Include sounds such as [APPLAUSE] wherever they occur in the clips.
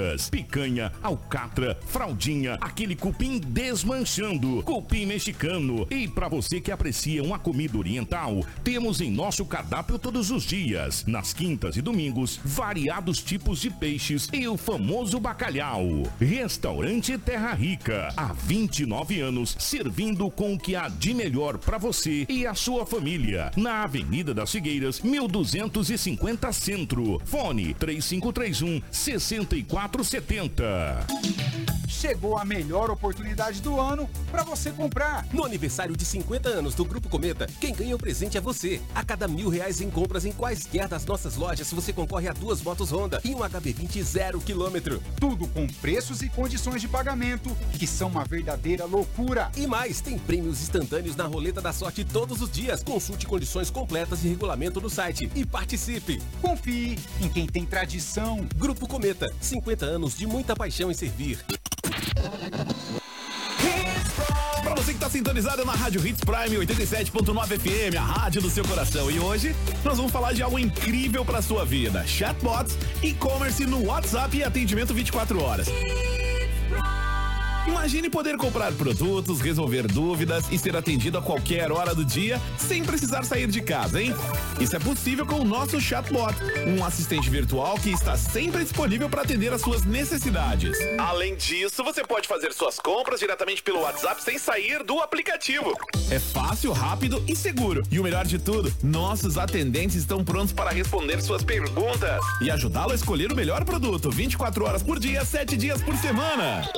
fritas, picanha, alcatra, fraldinha, aquele cupim desmanchando, cupim mexicano. E para você que aprecia uma comida oriental, temos em nosso cardápio todos os dias, nas quintas e domingos, variados tipos de peixes e o famoso bacalhau. Restaurante Terra Rica, há 29 anos, servindo com o que há de melhor para você e a sua família. Na Avenida das Figueiras, 1250 Centro. Fone 3531 6470. Chegou a melhor oportunidade do ano para você comprar. No aniversário de 50 anos do Grupo Cometa, quem ganha o presente é você. A cada mil reais em compras em quaisquer das nossas lojas, você concorre a duas motos Honda e um HB20 zero quilômetro. Tudo com preços e condições de pagamento que são uma verdadeira loucura. E mais, tem prêmios instantâneos na roleta da sorte todos os dias. Consulte condições completas e regulamento no site e participe. Confie em quem tem tradição. Grupo Cometa, 50 anos de muita paixão em servir. Pra você que tá sintonizado na Rádio Hits Prime 87.9 FM, a rádio do seu coração. E hoje nós vamos falar de algo incrível pra sua vida: chatbots, e-commerce no WhatsApp e atendimento 24 horas. Imagine poder comprar produtos, resolver dúvidas e ser atendido a qualquer hora do dia sem precisar sair de casa, hein? Isso é possível com o nosso chatbot, um assistente virtual que está sempre disponível para atender às suas necessidades. Além disso, você pode fazer suas compras diretamente pelo WhatsApp sem sair do aplicativo. É fácil, rápido e seguro. E o melhor de tudo, nossos atendentes estão prontos para responder suas perguntas e ajudá-lo a escolher o melhor produto 24 horas por dia, 7 dias por semana.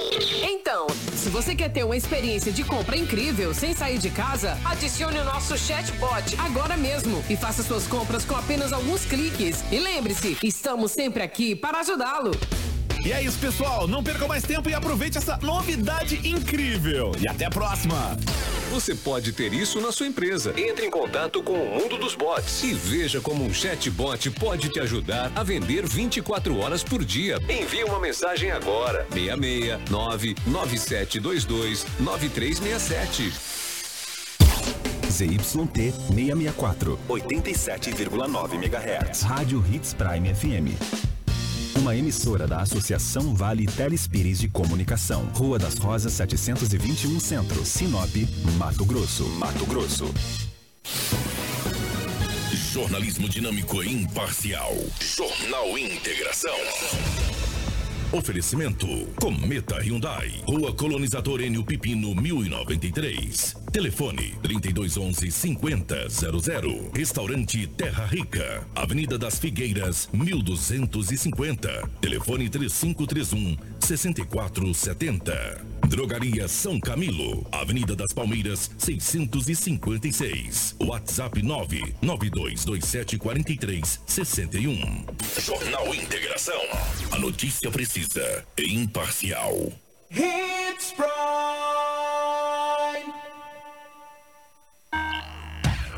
Então, se você quer ter uma experiência de compra incrível sem sair de casa, adicione o nosso chatbot agora mesmo e faça suas compras com apenas alguns cliques. E lembre-se, estamos sempre aqui para ajudá-lo. E é isso, pessoal. Não perca mais tempo e aproveite essa novidade incrível. E até a próxima. Você pode ter isso na sua empresa. Entre em contato com o mundo dos bots e veja como um chatbot pode te ajudar a vender 24 horas por dia. Envie uma mensagem agora: 669 9722 9367. ZYT 664, 87,9 MHz. Rádio Hits Prime FM. Uma emissora da Associação Vale Telespires de Comunicação. Rua das Rosas 721 Centro, Sinop, Mato Grosso. Mato Grosso. Jornalismo dinâmico e imparcial. Jornal Integração. Oferecimento: Cometa Hyundai, Rua Colonizador Enio Pipino 1093. Telefone: 3211 5000. Restaurante Terra Rica, Avenida das Figueiras 1250. Telefone 3531 6470. Drogaria São Camilo, Avenida das Palmeiras 656. WhatsApp 992274361. Jornal Integração. A notícia precisa e imparcial. Hits Prime.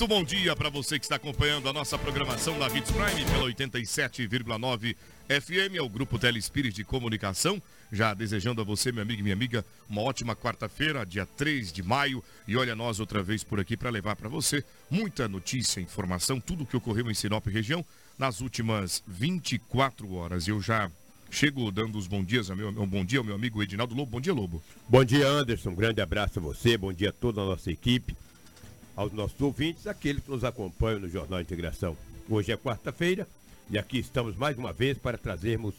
Muito bom dia para você que está acompanhando a nossa programação da Hits Prime pela 87,9 FM, é o Grupo Telespires de Comunicação. Já desejando a você, meu amigo e minha amiga, uma ótima quarta-feira, dia 3 de maio. E olha nós outra vez por aqui para levar para você muita notícia, informação, tudo o que ocorreu em Sinop região nas últimas 24 horas. Eu já chego dando os bons dias, meu, um bom dia ao meu amigo Edinaldo Lobo. Bom dia, Lobo. Bom dia, Anderson. Um grande abraço a você, bom dia a toda a nossa equipe, aos nossos ouvintes, aqueles que nos acompanham no Jornal Integração. Hoje é quarta-feira e aqui estamos mais uma vez para trazermos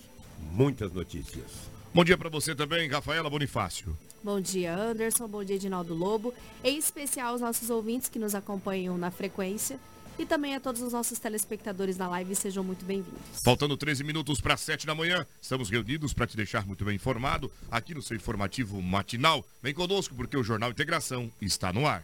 muitas notícias. Bom dia para você também, Rafaela Bonifácio. Bom dia, Anderson. Bom dia, Edinaldo Lobo. Em especial aos nossos ouvintes que nos acompanham na frequência. e também a todos os nossos telespectadores na live. Sejam muito bem-vindos. Faltando 13 minutos para 7 da manhã, estamos reunidos para te deixar muito bem informado aqui no seu informativo matinal. Vem conosco porque o Jornal Integração está no ar.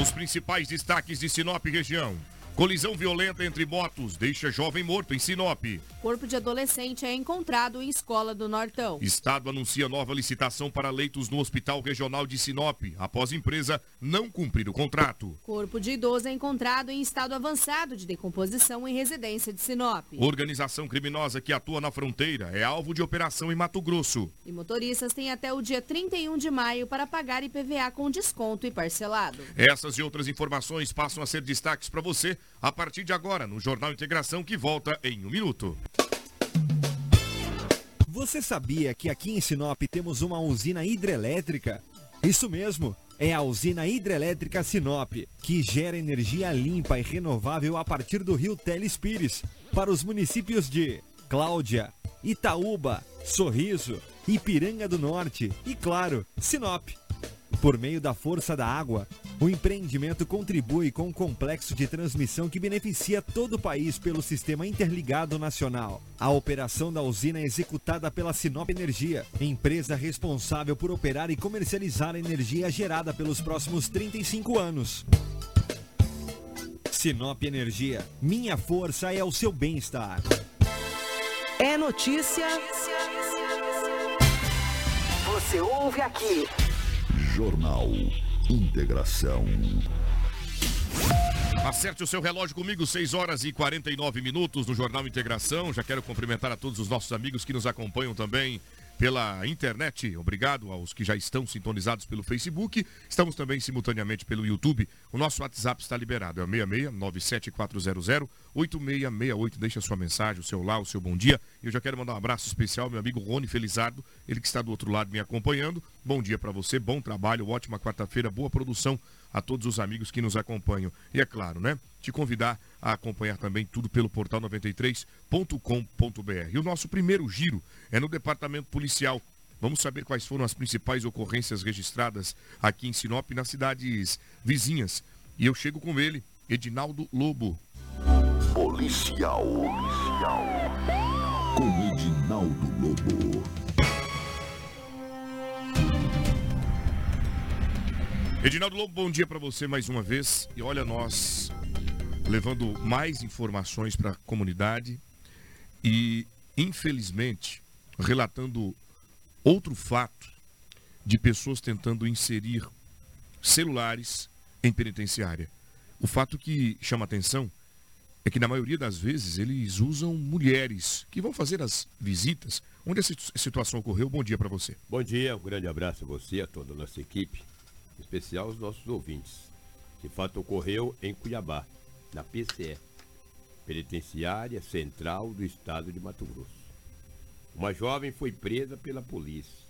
Os principais destaques de Sinop região. Colisão violenta entre motos deixa jovem morto em Sinop. Corpo de adolescente é encontrado em escola do Nortão. Estado anuncia nova licitação para leitos no Hospital Regional de Sinop, após empresa não cumprir o contrato. Corpo de idoso é encontrado em estado avançado de decomposição em residência de Sinop. Organização criminosa que atua na fronteira é alvo de operação em Mato Grosso. E motoristas têm até o dia 31 de maio para pagar IPVA com desconto e parcelado. Essas e outras informações passam a ser destaques para você a partir de agora no Jornal Integração que volta em um minuto. Você sabia que aqui em Sinop temos uma usina hidrelétrica? Isso mesmo, é a usina hidrelétrica Sinop, que gera energia limpa e renovável a partir do rio Telespires, para os municípios de Cláudia, Itaúba, Sorriso, Ipiranga do Norte e, claro, Sinop. Por meio da força da água, o empreendimento contribui com um complexo de transmissão que beneficia todo o país pelo sistema interligado nacional. A operação da usina é executada pela Sinop Energia, empresa responsável por operar e comercializar a energia gerada pelos próximos 35 anos. Sinop Energia, minha força é o seu bem-estar. É notícia. Você ouve aqui. Jornal Integração. Acerte o seu relógio comigo, 6 horas e 49 minutos no Jornal Integração. Já quero cumprimentar a todos os nossos amigos que nos acompanham também pela internet. Obrigado aos que já estão sintonizados pelo Facebook. Estamos também simultaneamente pelo YouTube. O nosso WhatsApp está liberado. É o 66 97400 8668. Deixa sua mensagem, o seu lá, o seu bom dia. Eu já quero mandar um abraço especial ao meu amigo Rony Felizardo, ele que está do outro lado me acompanhando. Bom dia para você, bom trabalho, ótima quarta-feira, boa produção a todos os amigos que nos acompanham. E é claro, né? Te convidar a acompanhar também tudo pelo portal 93.com.br. E o nosso primeiro giro é no departamento policial. Vamos saber quais foram as principais ocorrências registradas aqui em Sinop, nas cidades vizinhas. E eu chego com ele, Edinaldo Lobo. Policial. Policial. Com Edinaldo Lobo. Edinaldo Lobo, bom dia para você mais uma vez. E olha, nós levando mais informações para a comunidade e, infelizmente, relatando outro fato de pessoas tentando inserir celulares em penitenciária. O fato que chama atenção é que, na maioria das vezes, eles usam mulheres que vão fazer as visitas. Onde essa situação ocorreu? Bom dia para você. Bom dia, um grande abraço a você, a toda a nossa equipe em especial os nossos ouvintes. Esse fato ocorreu em Cuiabá, na PCE, Penitenciária Central do Estado de Mato Grosso. Uma jovem foi presa pela polícia,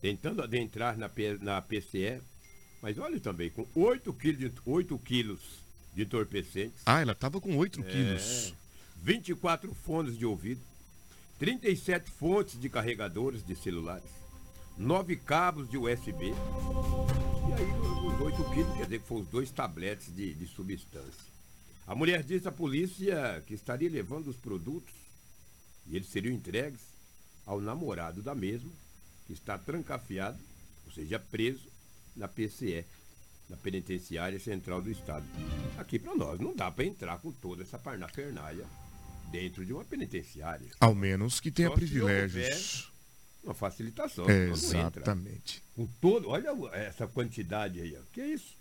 tentando adentrar na, na PCE, mas olha também, com 8 quilos de, 8 quilos de entorpecentes. Ah, ela estava com 8 é, quilos. 24 fones de ouvido, 37 fontes de carregadores de celulares, 9 cabos de USB, e aí, os 8 quilos, quer dizer que foram os dois tabletes de, de substância. A mulher disse à polícia que estaria levando os produtos e eles seriam entregues ao namorado da mesma, que está trancafiado, ou seja, preso na PCE, na Penitenciária Central do Estado. Aqui para nós não dá para entrar com toda essa parnafernália dentro de uma penitenciária. Ao menos que tenha Só privilégios uma facilitação. É, exatamente. Com todo, olha essa quantidade aí, ó. que é isso?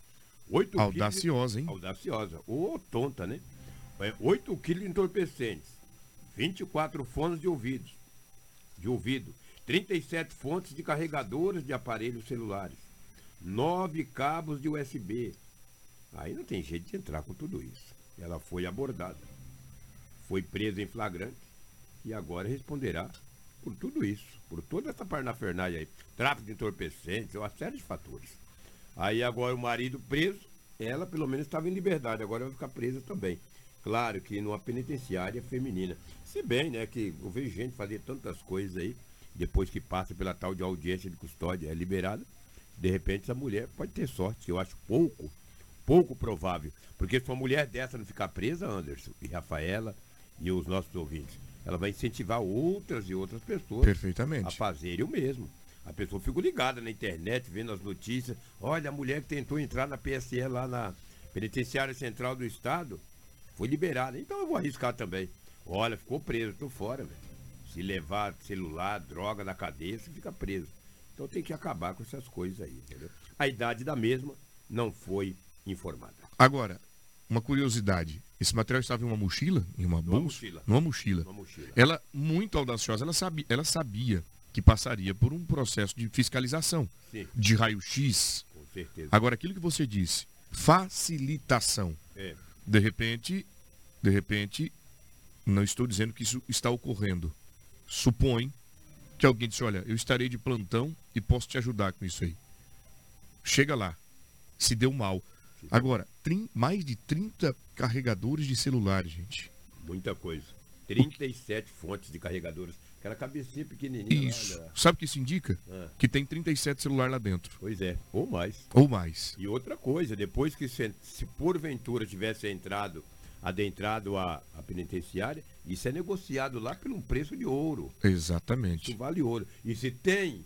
8 Audaciosa, quilos, hein? Audaciosa. Ou tonta, né? É, 8 quilos de entorpecentes, 24 fones de ouvidos, de ouvido, 37 fontes de carregadores de aparelhos celulares, 9 cabos de USB, Aí não tem jeito de entrar com tudo isso. Ela foi abordada, foi presa em flagrante e agora responderá por tudo isso, por toda essa parnafernália aí. Tráfico de entorpecentes, uma série de fatores. Aí agora o marido preso, ela pelo menos estava em liberdade, agora vai ficar presa também. Claro que numa penitenciária feminina. Se bem, né, que eu vejo gente fazer tantas coisas aí, depois que passa pela tal de audiência de custódia, é liberada, de repente essa mulher pode ter sorte, que eu acho pouco, pouco provável. Porque se uma mulher dessa não ficar presa, Anderson e Rafaela e os nossos ouvintes, ela vai incentivar outras e outras pessoas a fazerem o mesmo. A pessoa fica ligada na internet, vendo as notícias. Olha, a mulher que tentou entrar na PSE lá na Penitenciária Central do Estado foi liberada. Então eu vou arriscar também. Olha, ficou preso, tô fora, velho. Se levar celular, droga na cadeia, você fica preso. Então tem que acabar com essas coisas aí, entendeu? A idade da mesma não foi informada. Agora, uma curiosidade. Esse material estava em uma mochila? Em uma Numa bolsa? mochila. Numa mochila. Numa mochila. Ela, muito audaciosa, ela sabia, ela sabia que passaria por um processo de fiscalização, Sim. de raio-x. Com certeza. Agora, aquilo que você disse, facilitação. É. De repente, de repente, não estou dizendo que isso está ocorrendo. Supõe que alguém disse, olha, eu estarei de plantão e posso te ajudar com isso aí. Chega lá. Se deu mal. Agora, mais de 30 carregadores de celulares, gente. Muita coisa. 37 fontes de carregadores. Aquela cabecinha pequenininha. Isso. Olha. Sabe o que isso indica? Ah. Que tem 37 celulares lá dentro. Pois é, ou mais. Ou mais. E outra coisa, depois que se, se porventura tivesse entrado, adentrado a, a penitenciária, isso é negociado lá por um preço de ouro. Exatamente. Isso vale ouro. E se tem,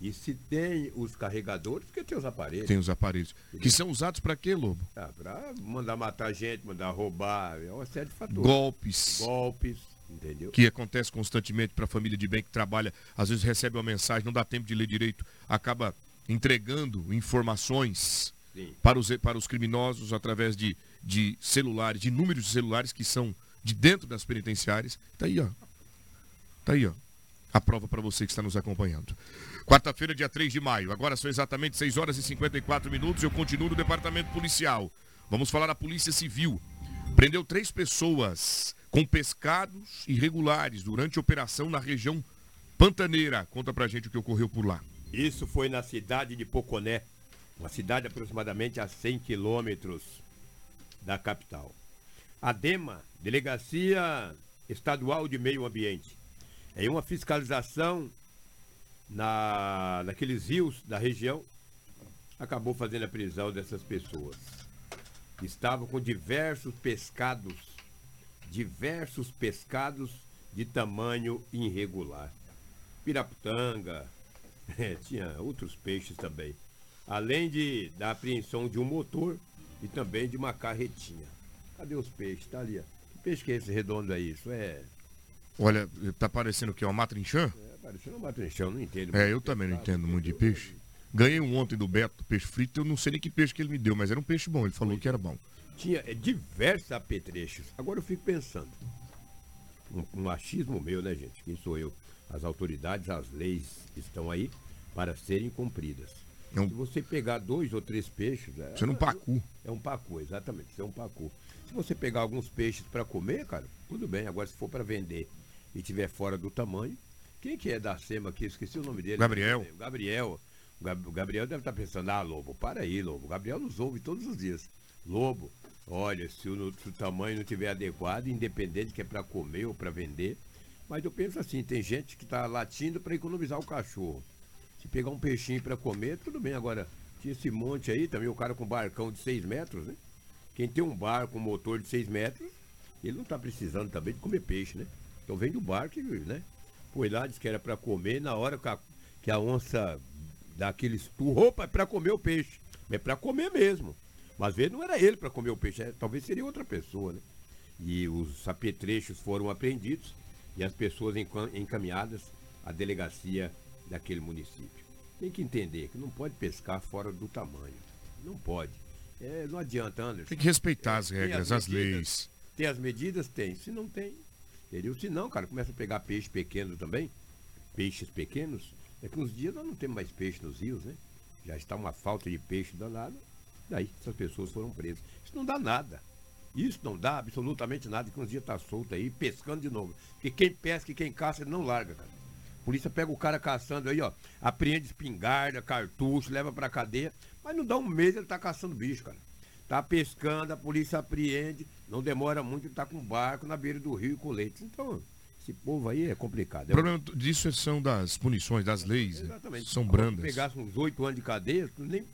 e se tem os carregadores, porque tem os aparelhos. Tem os aparelhos. Que são usados para quê, Lobo? Ah, pra mandar matar gente, mandar roubar, é uma série de fatores. Golpes. Golpes, entendeu? que acontece constantemente para a família de bem que trabalha, às vezes recebe uma mensagem, não dá tempo de ler direito, acaba entregando informações Sim. para os, para os criminosos através de, de celulares, de números de celulares que são de dentro das penitenciárias. Tá aí, ó. Tá aí, ó. A prova para você que está nos acompanhando. Quarta-feira, dia 3 de maio. Agora são exatamente 6 horas e 54 minutos. Eu continuo no departamento policial. Vamos falar da Polícia Civil. Prendeu três pessoas com pescados irregulares durante operação na região Pantaneira. Conta pra gente o que ocorreu por lá. Isso foi na cidade de Poconé, uma cidade aproximadamente a 100 quilômetros da capital. A DEMA, Delegacia Estadual de Meio Ambiente, em uma fiscalização na, naqueles rios da região, acabou fazendo a prisão dessas pessoas. Estavam com diversos pescados, diversos pescados de tamanho irregular. Piraputanga, [LAUGHS] é, tinha outros peixes também. Além de, da apreensão de um motor e também de uma carretinha. Cadê os peixes? Tá ali, ó. Que peixe que é esse redondo aí? Isso é. Olha, tá parecendo o quê? Uma matrinchã? É parecendo um matrinchão, não entendo. É, eu também não entendo muito de peixe. Ganhei um ontem do Beto, peixe frito, eu não sei nem que peixe que ele me deu, mas era um peixe bom, ele falou que era bom. Tinha é, diversos apetrechos. Agora eu fico pensando. Um, um achismo meu, né, gente? Quem sou eu? As autoridades, as leis estão aí para serem cumpridas. É um- Se você pegar dois ou três peixes. É, Isso é um pacu. É um pacu, exatamente. Isso é um pacu. Se você pegar alguns peixes para comer, cara, tudo bem. Agora, se for para vender e tiver fora do tamanho. Quem que é da SEMA aqui? Esqueci o nome dele. Gabriel. Gabriel. O Gab- o Gabriel deve estar pensando, ah, Lobo, para aí, Lobo. O Gabriel nos ouve todos os dias. Lobo, olha, se o, se o tamanho não tiver adequado, independente que é para comer ou para vender. Mas eu penso assim, tem gente que está latindo para economizar o cachorro. Se pegar um peixinho para comer, tudo bem. Agora, tinha esse monte aí, também o cara com barcão de 6 metros, né? Quem tem um barco com motor de 6 metros, ele não está precisando também de comer peixe, né? Então vem do barco, né? Foi lá, disse que era para comer, na hora que a, que a onça dá aquele opa, é para comer o peixe. É para comer mesmo. Mas às vezes não era ele para comer o peixe, é- talvez seria outra pessoa, né? E os apetrechos foram apreendidos e as pessoas enca- encaminhadas à delegacia daquele município. Tem que entender que não pode pescar fora do tamanho. Não pode. É, não adianta, Anderson. Tem que respeitar as regras, as medidas. leis. Tem as medidas? Tem. Se não tem, entendeu? Se não, cara, começa a pegar peixe pequeno também, peixes pequenos, é que uns dias nós não temos mais peixe nos rios, né? Já está uma falta de peixe danada. Daí essas pessoas foram presas. Isso não dá nada. Isso não dá absolutamente nada, que um dia tá solto aí, pescando de novo. Porque quem pesca e quem caça, ele não larga, cara. A polícia pega o cara caçando aí, ó, apreende espingarda, cartucho, leva pra cadeia, mas não dá um mês ele tá caçando bicho, cara. Tá pescando, a polícia apreende, não demora muito, ele tá com um barco na beira do rio e colete. Então, esse povo aí é complicado. O problema disso são das punições, das leis. né? Exatamente. São Agora, brandas. Se pegasse uns oito anos de cadeia, tu nem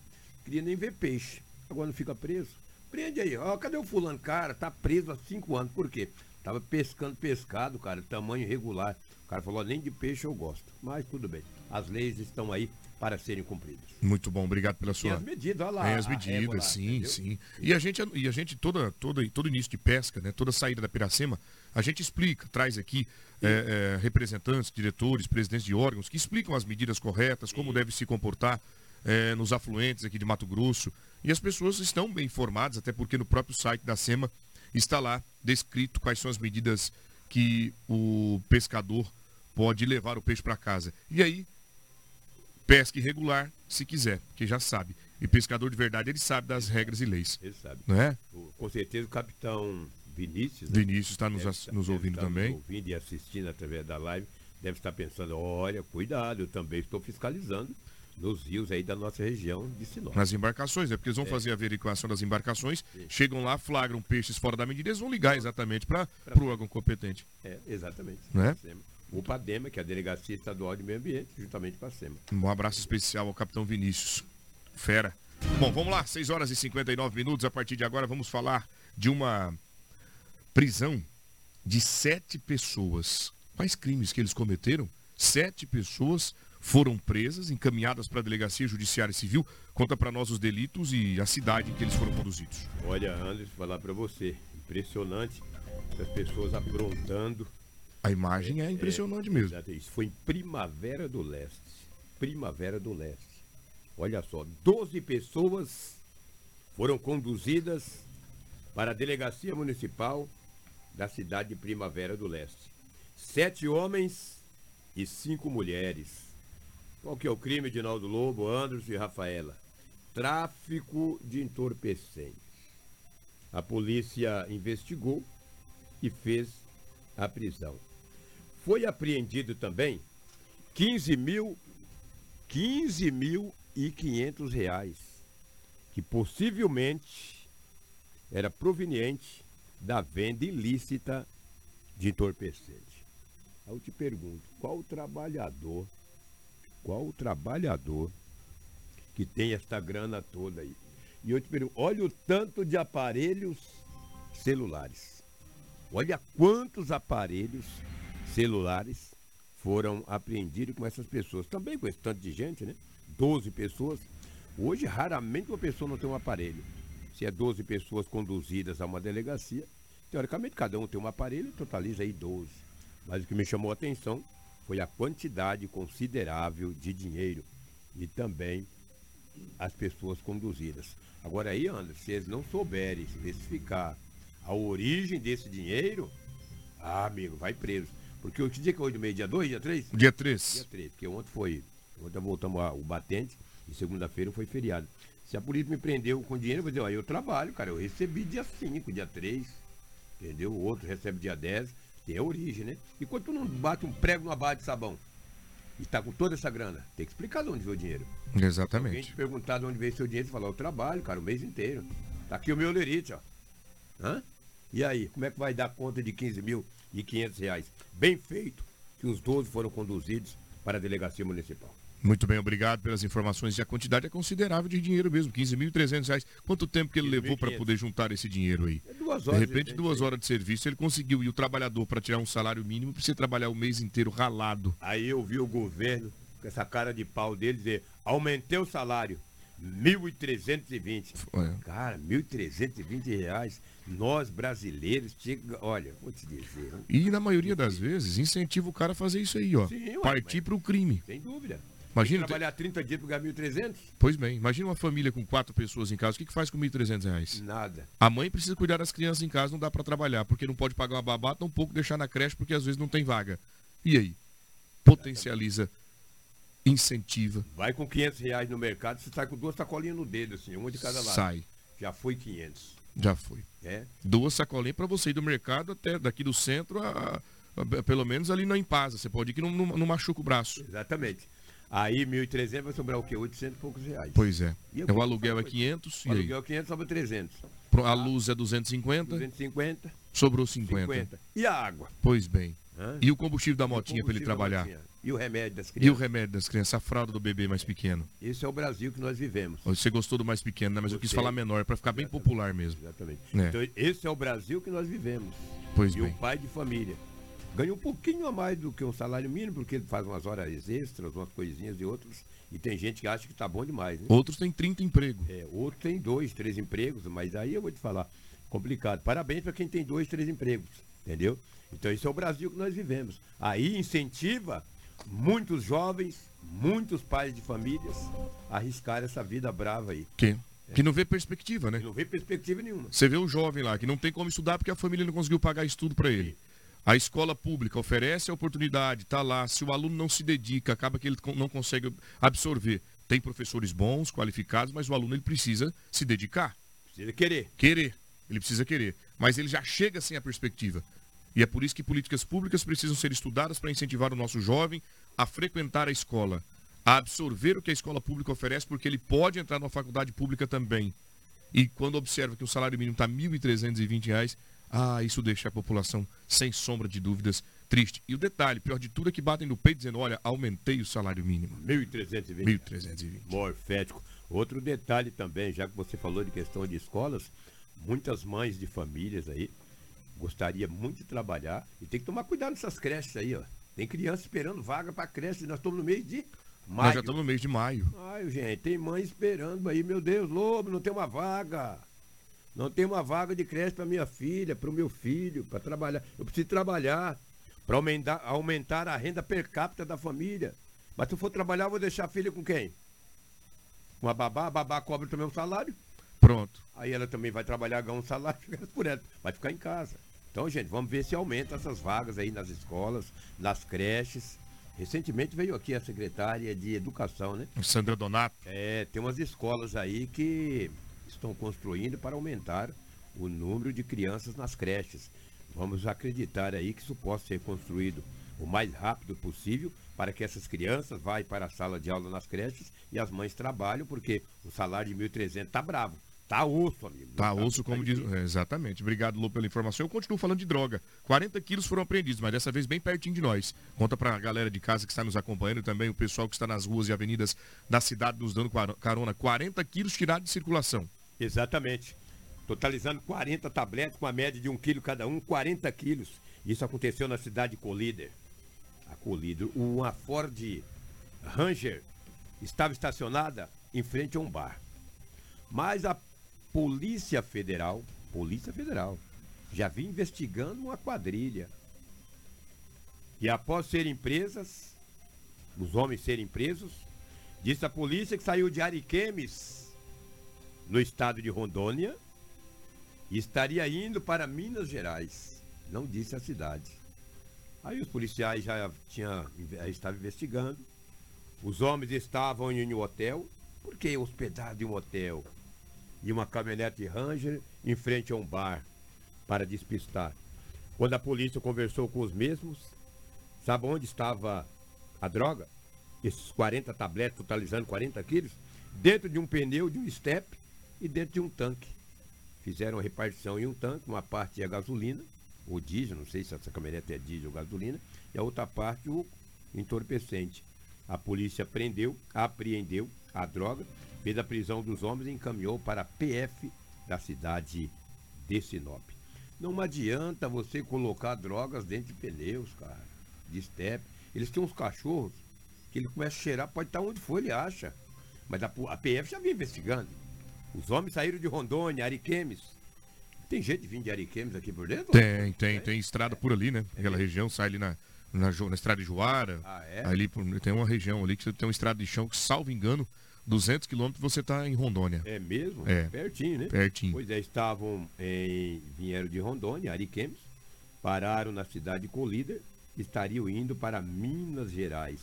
queria nem ver peixe. Agora não fica preso. Prende aí, ó, cadê o fulano? Cara, tá preso há cinco anos. Por quê? Tava pescando pescado, cara, tamanho irregular. O cara falou, nem de peixe eu gosto. Mas tudo bem. As leis estão aí para serem cumpridas. Muito bom, obrigado pela sua. as medidas, olha lá, Tem as medidas, lá, sim, sim. E a gente, e a gente toda, toda, todo início de pesca, né, toda saída da Piracema, a gente explica, traz aqui é, é, representantes, diretores, presidentes de órgãos que explicam as medidas corretas, como deve se comportar é, nos afluentes aqui de Mato Grosso. E as pessoas estão bem informadas, até porque no próprio site da SEMA está lá descrito quais são as medidas que o pescador pode levar o peixe para casa. E aí, pesca irregular, se quiser, porque já sabe. E pescador de verdade, ele sabe das regras e leis. Ele sabe. Não é? Com certeza o capitão Vinícius. né, Vinícius está nos, estar- nos ouvindo estar também. Nos ouvindo e assistindo através da live. Deve estar pensando, olha, cuidado, eu também estou fiscalizando nos rios aí da nossa região de Sinop. Nas embarcações, é porque eles vão É. fazer a averiguação das embarcações, chegam lá, flagram peixes fora da medida, eles vão ligar exatamente para o órgão competente. É, exatamente. Né? O PADEMA, que é a Delegacia Estadual de Meio Ambiente, juntamente com a SEMA. Um abraço especial ao capitão Vinícius. Fera. Bom, vamos lá, 6 horas e 59 minutos. A partir de agora vamos falar de uma prisão de sete pessoas. Quais crimes que eles cometeram? Sete pessoas foram presas, encaminhadas para a Delegacia Judiciária Civil. Conta para nós os delitos e a cidade em que eles foram conduzidos. Olha, Anderson, falar para você, impressionante as pessoas aprontando. A imagem é impressionante mesmo. exato, Isso foi em Primavera do Leste. Primavera do Leste. Olha só, 12 pessoas foram conduzidas para a Delegacia Municipal da cidade de Primavera do Leste. Sete homens e cinco mulheres. Qual que é o crime de Naldo Lobo, Anderson e Rafaela? Tráfico de entorpecentes. A polícia investigou e fez a prisão. Foi apreendido também 15 mil, 15 mil e 500 reais, que possivelmente era proveniente da venda ilícita de entorpecente. Aí eu te pergunto, qual o trabalhador, qual o trabalhador que tem esta grana toda aí? E eu te pergunto, olha o tanto de aparelhos celulares. Olha quantos aparelhos celulares foram apreendidos com essas pessoas. Também com esse tanto de gente, né? 12 pessoas. Hoje, raramente uma pessoa não tem um aparelho. Se é 12 pessoas conduzidas a uma delegacia, teoricamente cada um tem um aparelho, totaliza aí 12. Mas o que me chamou a atenção foi a quantidade considerável de dinheiro e também as pessoas conduzidas. Agora aí, Anderson, se eles não souberem especificar a origem desse dinheiro, ah, amigo, vai preso. Porque o dia que hoje, meio dia 2, dia 3? Dia 3. Dia 3, porque ontem foi. Ontem voltamos ao batente e segunda-feira foi feriado. Se a polícia me prendeu com dinheiro, eu vou dizer, ó, eu trabalho, cara, eu recebi dia 5, dia 3, entendeu? O outro recebe dia 10, tem a origem, né? E quando tu não bate um prego numa barra de sabão e tá com toda essa grana, tem que explicar de onde veio o dinheiro. Alguém Exatamente. te perguntar de onde veio seu dinheiro, você falar, eu trabalho, cara, o mês inteiro. Tá aqui o meu lerite, ó. Hã? E aí, como é que vai dar conta de 15 mil e 500 reais? Bem feito que os 12 foram conduzidos para a delegacia municipal. Muito bem, obrigado pelas informações. E a quantidade é considerável de dinheiro mesmo, 15.300 reais. Quanto tempo que ele levou para 15.500. poder juntar esse dinheiro aí? É duas De horas repente, de- duas horas de serviço, ele conseguiu. E o trabalhador, para tirar um salário mínimo, precisa trabalhar o mês inteiro ralado. Aí eu vi o governo, com essa cara de pau dele, dizer, aumentei o salário. 1.320. É. Cara, 1.320 reais. Nós brasileiros, chega, olha, vou te dizer. E na maioria das vezes, incentiva o cara a fazer isso aí, ó. Sim, Partir para o crime. Sem dúvida. Imagina, trabalhar 30 dias para ganhar 1.300? Pois bem, imagina uma família com quatro pessoas em casa, o que, que faz com 1.300 reais? Nada. A mãe precisa cuidar das crianças em casa, não dá para trabalhar, porque não pode pagar uma babá, tampouco deixar na creche, porque às vezes não tem vaga. E aí? Potencializa incentiva. Vai com 500 reais no mercado, você sai com duas sacolinhas no dedo, assim, uma de cada lado. Sai. Já foi 500. Já foi. É. Duas sacolinhas para você ir do mercado até daqui do centro, a, a- a- pelo menos ali na Impasa. Você pode ir que não, não, não machuca o braço. Exatamente. Aí 1.300 vai sobrar o quê? 800 e poucos reais. Pois é. Eu o vou- aluguel é 500 O e aí? aluguel 500 sobra 300. Pro- A luz é 250, 250. sobrou 50. 50. E a água? Pois bem. Hã? E o combustível da motinha para ele trabalhar? E o remédio das E o crianças? remédio das crianças, a fralda do bebê mais pequeno. Esse é o Brasil que nós vivemos. Você gostou do mais pequeno, né? Mas eu quis Gostei. falar menor, para ficar bem popular mesmo. Exatamente. É. Então, esse é o Brasil que nós vivemos. Pois e bem. o pai de família ganha um pouquinho a mais do que um salário mínimo, porque ele faz umas horas extras, umas coisinhas e outras. E tem gente que acha que tá bom demais, né? Outros têm 30 empregos. É, outro tem dois, três empregos, mas aí eu vou te falar, complicado. Parabéns para quem tem dois, três empregos, entendeu? Então esse é o Brasil que nós vivemos. Aí incentiva muitos jovens, muitos pais de famílias a arriscar essa vida brava aí. Que, que não vê perspectiva, né? Não vê perspectiva nenhuma. Você vê o jovem lá que não tem como estudar porque a família não conseguiu pagar estudo para ele. A escola pública oferece a oportunidade, tá lá. Se o aluno não se dedica, acaba que ele não consegue absorver. Tem professores bons, qualificados, mas o aluno ele precisa se dedicar. Precisa querer. Querer. Ele precisa querer. Mas ele já chega sem a perspectiva. E é por isso que políticas públicas precisam ser estudadas para incentivar o nosso jovem a frequentar a escola, a absorver o que a escola pública oferece, porque ele pode entrar numa faculdade pública também. E quando observa que o salário mínimo está 1.320 reais, ah, isso deixa a população, sem sombra de dúvidas, triste. E o detalhe, pior de tudo, é que batem no peito dizendo, olha, aumentei o salário mínimo. 1.320. 1.320. Morfético. Outro detalhe também, já que você falou de questão de escolas, muitas mães de famílias aí gostaria muito de trabalhar e tem que tomar cuidado nessas creches aí, ó. Tem criança esperando vaga para creche, nós estamos no mês de maio. Nós já estamos no mês de maio. Ai, gente, tem mãe esperando aí, meu Deus, Lobo, não tem uma vaga. Não tem uma vaga de creche para minha filha, para o meu filho, para trabalhar. Eu preciso trabalhar para aumentar, aumentar a renda per capita da família. Mas se eu for trabalhar, eu vou deixar a filha com quem? Com a babá, a babá cobra também um salário. Pronto. Aí ela também vai trabalhar, ganha um salário, [LAUGHS] fica por ela. Vai ficar em casa. Então, gente, vamos ver se aumenta essas vagas aí nas escolas, nas creches. Recentemente veio aqui a secretária de Educação, né? Sandra Donato. É, tem umas escolas aí que estão construindo para aumentar o número de crianças nas creches. Vamos acreditar aí que isso possa ser construído o mais rápido possível para que essas crianças vá para a sala de aula nas creches e as mães trabalham, porque o salário de 1.300 tá bravo. Tá osso, amigo. Tá osso, como diz. é, exatamente. Obrigado, Lu, pela informação. Eu continuo falando de droga. 40 quilos foram apreendidos, mas dessa vez bem pertinho de nós. Conta pra galera de casa que está nos acompanhando e também o pessoal que está nas ruas e avenidas da cidade nos dando carona. 40 quilos tirados de circulação. Exatamente. Totalizando 40 tabletes com a média de um quilo cada um, 40 quilos. Isso aconteceu na cidade de Colíder. A Colíder, uma Ford Ranger estava estacionada em frente a um bar. Mas a Polícia Federal, Polícia Federal, já vinha investigando uma quadrilha. E após serem presas, os homens serem presos, disse a polícia que saiu de Ariquemes, no estado de Rondônia, e estaria indo para Minas Gerais. Não disse a cidade. Aí os policiais já tinha, já estavam investigando. Os homens estavam em um hotel. Por que hospedado em um hotel? E uma caminhonete Ranger em frente a um bar para despistar. Quando a polícia conversou com os mesmos, sabe onde estava a droga? Esses 40 tabletes, totalizando 40 quilos, dentro de um pneu, de um step e dentro de um tanque. Fizeram repartição em um tanque, uma parte é gasolina, ou diesel, não sei se essa caminhonete é diesel ou gasolina, e a outra parte o entorpecente. A polícia prendeu, apreendeu a droga, fez a prisão dos homens e encaminhou para a PF da cidade de Sinop. Não adianta você colocar drogas dentro de pneus, cara, de step. Eles têm uns cachorros que ele começa a cheirar, pode estar onde for, ele acha. Mas a, a PF já vinha investigando. Os homens saíram de Rondônia, Ariquemes. Tem jeito de vir de Ariquemes aqui por dentro? Tem, tem, tem estrada por ali, né? Aquela região sai ali na, na, na estrada de Joara. Ah, é? Ali por- tem uma região ali que tem uma estrada de chão que, salvo engano, 200 quilômetros você tá em Rondônia. É mesmo? É. Pertinho, né? Pertinho. Pois é, estavam em. vieram de Rondônia, Ariquemes, pararam na cidade de Colíder, estariam indo para Minas Gerais.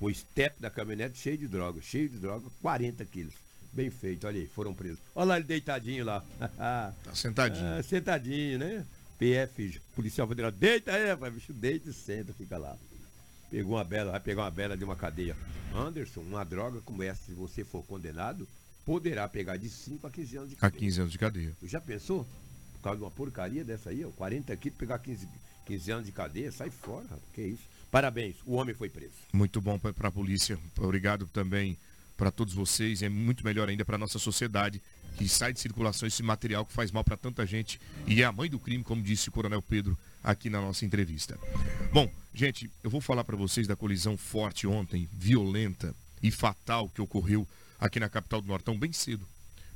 O step da caminhonete cheio de droga, cheio de droga, 40 quilos. Bem feito, olha aí, foram presos. Olha lá ele deitadinho lá. [LAUGHS] tá sentadinho. Ah, sentadinho, né? PF, policial federal, deita aí, rapaz, bicho, deita e senta, fica lá. Pegou uma bela, vai pegar uma bela de uma cadeia. Anderson, uma droga como essa, se você for condenado, poderá pegar de 5 a 15 anos de A cadeia. 15 anos de cadeia. Tu já pensou? Por causa de uma porcaria dessa aí, ó, 40 quilos, pegar 15, 15 anos de cadeia, sai fora, rapaz, que isso. Parabéns, o homem foi preso. Muito bom para a polícia. Obrigado também para todos vocês. É muito melhor ainda para a nossa sociedade que sai de circulação esse material que faz mal para tanta gente e é a mãe do crime, como disse o Coronel Pedro aqui na nossa entrevista. Bom, gente, eu vou falar para vocês da colisão forte ontem, violenta e fatal que ocorreu aqui na capital do Nortão bem cedo.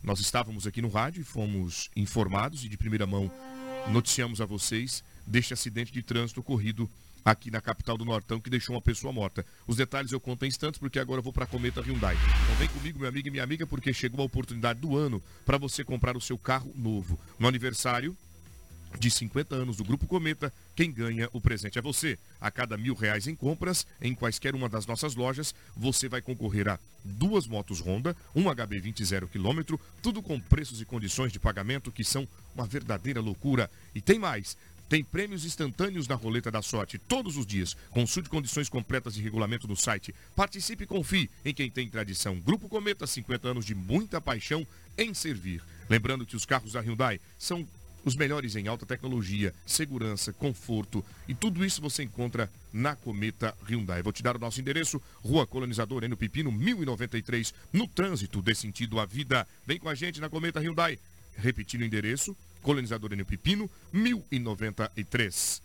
Nós estávamos aqui no rádio e fomos informados e de primeira mão noticiamos a vocês deste acidente de trânsito ocorrido aqui na capital do Nortão que deixou uma pessoa morta. Os detalhes eu conto em instantes porque agora eu vou para a Cometa Hyundai. Então vem comigo, meu amigo e minha amiga, porque chegou a oportunidade do ano para você comprar o seu carro novo. No aniversário de 50 anos do Grupo Cometa, quem ganha o presente é você. A cada mil reais em compras, em quaisquer uma das nossas lojas, você vai concorrer a duas motos Honda, um HB20 zero quilômetro, tudo com preços e condições de pagamento que são uma verdadeira loucura. E tem mais. Tem prêmios instantâneos na roleta da sorte todos os dias. Consulte condições completas de regulamento no site. Participe e confie em quem tem tradição. Grupo Cometa, 50 anos de muita paixão em servir. Lembrando que os carros da Hyundai são os melhores em alta tecnologia, segurança, conforto e tudo isso você encontra na Cometa Hyundai. Vou te dar o nosso endereço, Rua Colonizador Eno Pepino, 1093, no trânsito dê sentido à vida. Vem com a gente na Cometa Hyundai. Repetindo o endereço, Colonizador Eno Pepino, 1093.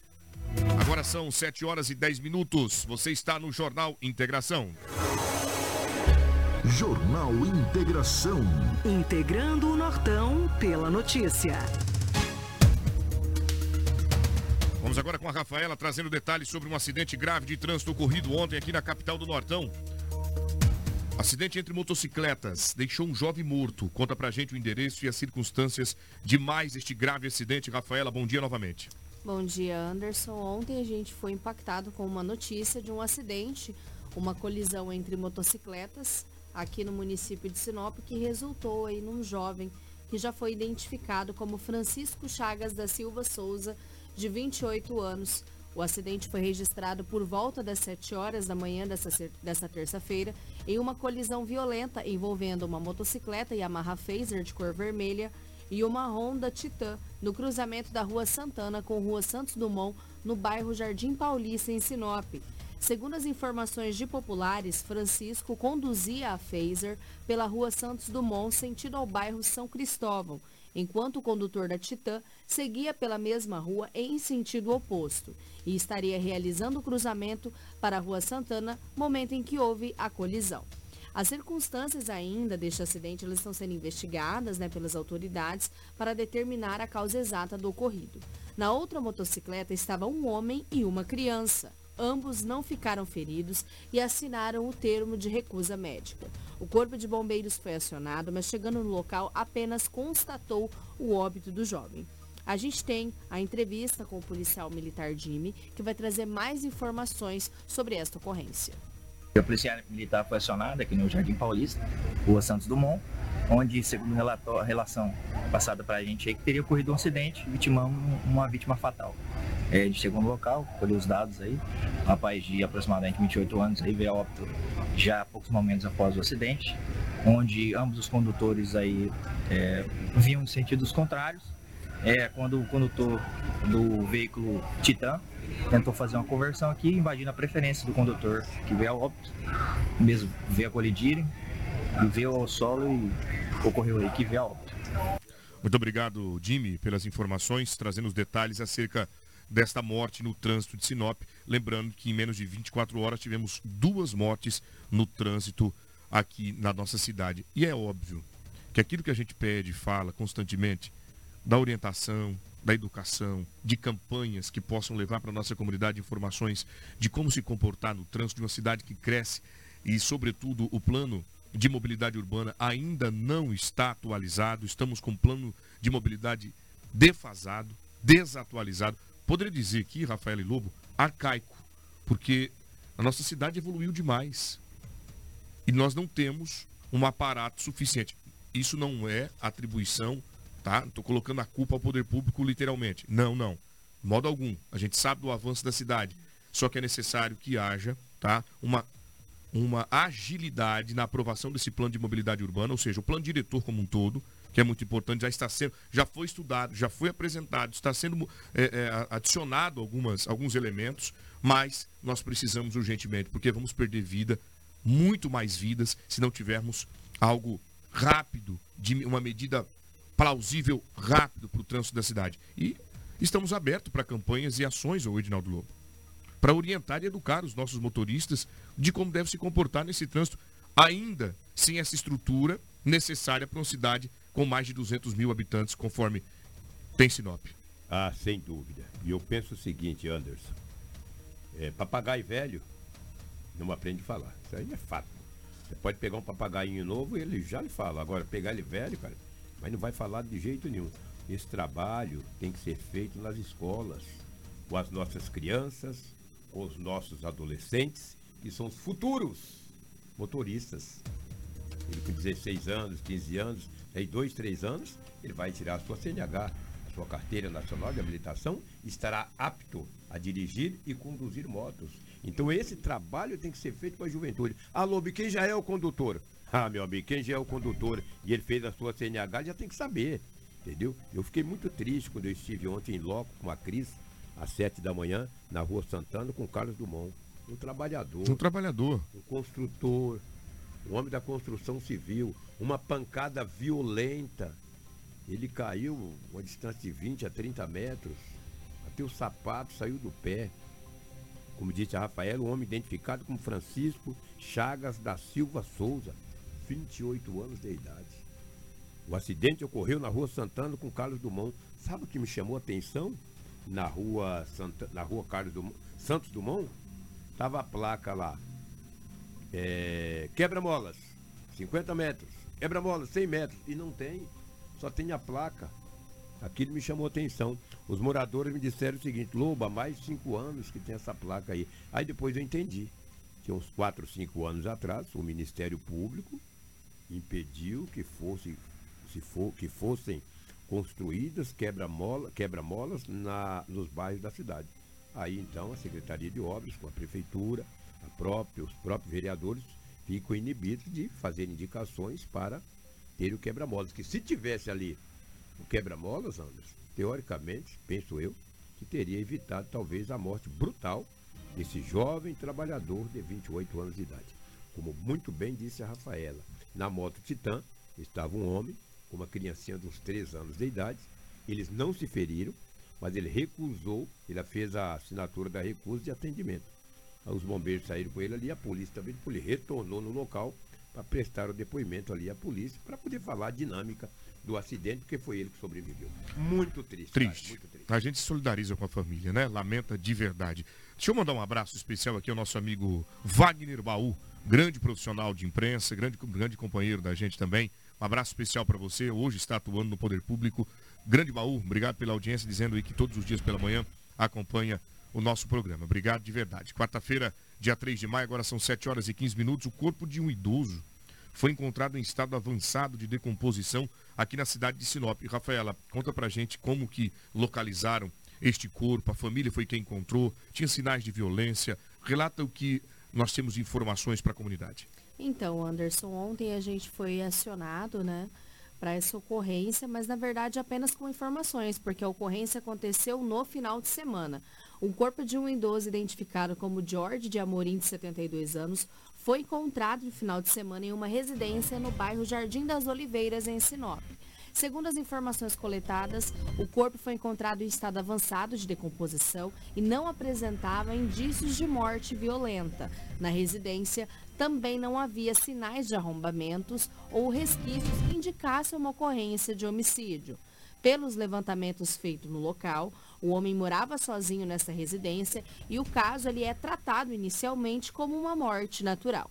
Agora são 7 horas e 10 minutos. Você está no Jornal Integração. Jornal Integração. Integrando o Nortão pela notícia. Vamos agora com a Rafaela trazendo detalhes sobre um acidente grave de trânsito ocorrido ontem aqui na capital do Nortão. Acidente entre motocicletas deixou um jovem morto. Conta pra gente o endereço e as circunstâncias de mais este grave acidente. Rafaela, bom dia novamente. Bom dia, Anderson. Ontem a gente foi impactado com uma notícia de um acidente, uma colisão entre motocicletas aqui no município de Sinop que resultou aí num jovem que já foi identificado como Francisco Chagas da Silva Souza, de 28 anos. O acidente foi registrado por volta das 7 horas da manhã dessa, dessa terça-feira em uma colisão violenta envolvendo uma motocicleta Yamaha Phaser de cor vermelha e uma Honda Titan no cruzamento da Rua Santana com Rua Santos Dumont, no bairro Jardim Paulista, em Sinop. Segundo as informações de populares, Francisco conduzia a Phaser pela Rua Santos Dumont, sentido ao bairro São Cristóvão, enquanto o condutor da Titan seguia pela mesma rua em sentido oposto e estaria realizando o cruzamento para a Rua Santana, momento em que houve a colisão. As circunstâncias ainda deste acidente elas estão sendo investigadas né, pelas autoridades para determinar a causa exata do ocorrido. Na outra motocicleta estava um homem e uma criança. Ambos não ficaram feridos e assinaram o termo de recusa médica. O corpo de bombeiros foi acionado, mas chegando no local apenas constatou o óbito do jovem. A gente tem a entrevista com o policial militar Jimmy, que vai trazer mais informações sobre esta ocorrência. A polícia militar foi acionada aqui no Jardim Paulista, Rua Santos Dumont, onde, segundo a relação passada para a gente, aí, que teria ocorrido um acidente, vitimando uma vítima fatal. É, chegou no local, colheu os dados aí, um rapaz de aproximadamente 28 anos aí veio a óbito já poucos momentos após o acidente, onde ambos os condutores aí é, vinham em sentidos contrários. É, quando o condutor do veículo Titan tentou fazer uma conversão aqui, invadindo a preferência do condutor que veio a óbito, mesmo veio a colidirem, veio ao solo e ocorreu aí que veio a óbito. Muito obrigado, Jimmy, pelas informações, trazendo os detalhes acerca desta morte no trânsito de Sinop. Lembrando que em menos de 24 horas tivemos duas mortes no trânsito aqui na nossa cidade. E é óbvio que aquilo que a gente pede fala constantemente, da orientação, da educação, de campanhas que possam levar para a nossa comunidade informações de como se comportar no trânsito de uma cidade que cresce e, sobretudo, o plano de mobilidade urbana ainda não está atualizado. Estamos com um plano de mobilidade defasado, desatualizado. Poderia dizer aqui, Rafael e Lobo, arcaico, porque A nossa cidade evoluiu demais. E nós não temos um aparato suficiente. Isso não é atribuição, tá? Estou colocando a culpa ao poder público literalmente. Não, não. De modo algum. A gente sabe do avanço da cidade. Só que é necessário que haja tá? uma, uma agilidade na aprovação desse plano de mobilidade urbana, ou seja, o plano diretor como um todo, que é muito importante, já está sendo, já foi estudado, já foi apresentado, está sendo é, é, adicionado algumas, alguns elementos, mas nós precisamos urgentemente, porque vamos perder vida, muito mais vidas, se não tivermos algo rápido, de uma medida plausível, rápido para o trânsito da cidade. E estamos abertos para campanhas e ações, o Edinaldo Lobo, para orientar e educar os nossos motoristas de como deve se comportar nesse trânsito, ainda sem essa estrutura necessária para uma cidade com mais de 200 mil habitantes, conforme tem Sinop. Ah, sem dúvida. E eu penso o seguinte, Anderson. É, papagaio velho não aprende a falar. Isso aí é fato. Você pode pegar um papagaio novo e ele já lhe fala. Agora, pegar ele velho, cara, mas não vai falar de jeito nenhum. Esse trabalho tem que ser feito nas escolas, com as nossas crianças, com os nossos adolescentes, que são os futuros motoristas. Ele com 16 anos, 15 anos, aí dois, três anos, ele vai tirar a sua CNH, a sua carteira nacional de habilitação, e estará apto a dirigir e conduzir motos. Então esse trabalho tem que ser feito com a juventude. Alô, quem já é o condutor? Ah, meu amigo, quem já é o condutor e ele fez a sua CNH já tem que saber, entendeu? Eu fiquei muito triste quando eu estive ontem em loco com a Cris, às sete da manhã, na rua Santana, com o Carlos Dumont. Um trabalhador. Um trabalhador. Um construtor, um homem da construção civil, uma pancada violenta. Ele caiu uma distância de 20 a 30 metros, até o sapato saiu do pé. Como disse a Rafaela, um homem identificado como Francisco Chagas da Silva Souza, 28 anos de idade. O acidente ocorreu na rua Santana com Carlos Dumont. Sabe o que me chamou a atenção? Na rua, Santa, na rua Carlos Dumont, Santos Dumont, tava a placa lá, é, quebra-molas, 50 metros. Quebra-molas, 100 metros. E não tem. Só tem a placa. Aquilo me chamou atenção. Os moradores me disseram o seguinte, Loba, mais de 5 anos que tem essa placa aí. Aí depois eu entendi. Que uns 4, 5 anos atrás, o Ministério Público impediu que fosse, se for, que fossem construídas quebra-molas quebra na, nos bairros da cidade. Aí então a Secretaria de Obras, com a Prefeitura, a própria, os próprios vereadores ficam inibidos de fazer indicações para ter o quebra-molas. Que se tivesse ali o quebra-molas, Anderson, teoricamente, penso eu, que teria evitado talvez a morte brutal desse jovem trabalhador de 28 anos de idade. Como muito bem disse a Rafaela, na moto Titã estava um homem com uma criancinha de uns 3 anos de idade. Eles não se feriram, mas ele recusou, ele fez a assinatura da recusa de atendimento. Os bombeiros saíram com ele ali, a polícia também, ele retornou no local para prestar o depoimento ali à polícia, para poder falar a dinâmica do acidente, porque foi ele que sobreviveu. Muito triste. Triste. Cara, muito triste. A gente se solidariza com a família, né? Lamenta de verdade. Deixa eu mandar um abraço especial aqui ao nosso amigo Wagner Baú, grande profissional de imprensa, grande, grande companheiro da gente também. Um abraço especial para você. Hoje está atuando no Poder Público. Grande Baú, obrigado pela audiência, dizendo aí que todos os dias pela manhã acompanha o nosso programa. Obrigado de verdade. Quarta-feira, dia 3 de maio, agora são 7 horas e 15 minutos. O corpo de um idoso foi encontrado em estado avançado de decomposição aqui na cidade de Sinop. Rafaela, conta pra gente como que localizaram este corpo, a família foi quem encontrou, tinha sinais de violência. Relata o que nós temos informações para a comunidade. Então, Anderson, ontem a gente foi acionado, né, para essa ocorrência, mas na verdade apenas com informações, porque a ocorrência aconteceu no final de semana. O corpo de um idoso identificado como George de Amorim, de 72 anos, foi encontrado no final de semana em uma residência no bairro Jardim das Oliveiras, em Sinop. Segundo as informações coletadas, o corpo foi encontrado em estado avançado de decomposição e não apresentava indícios de morte violenta. Na residência, também não havia sinais de arrombamentos ou resquícios que indicassem uma ocorrência de homicídio. Pelos levantamentos feitos no local, o homem morava sozinho nessa residência e o caso ele é tratado inicialmente como uma morte natural.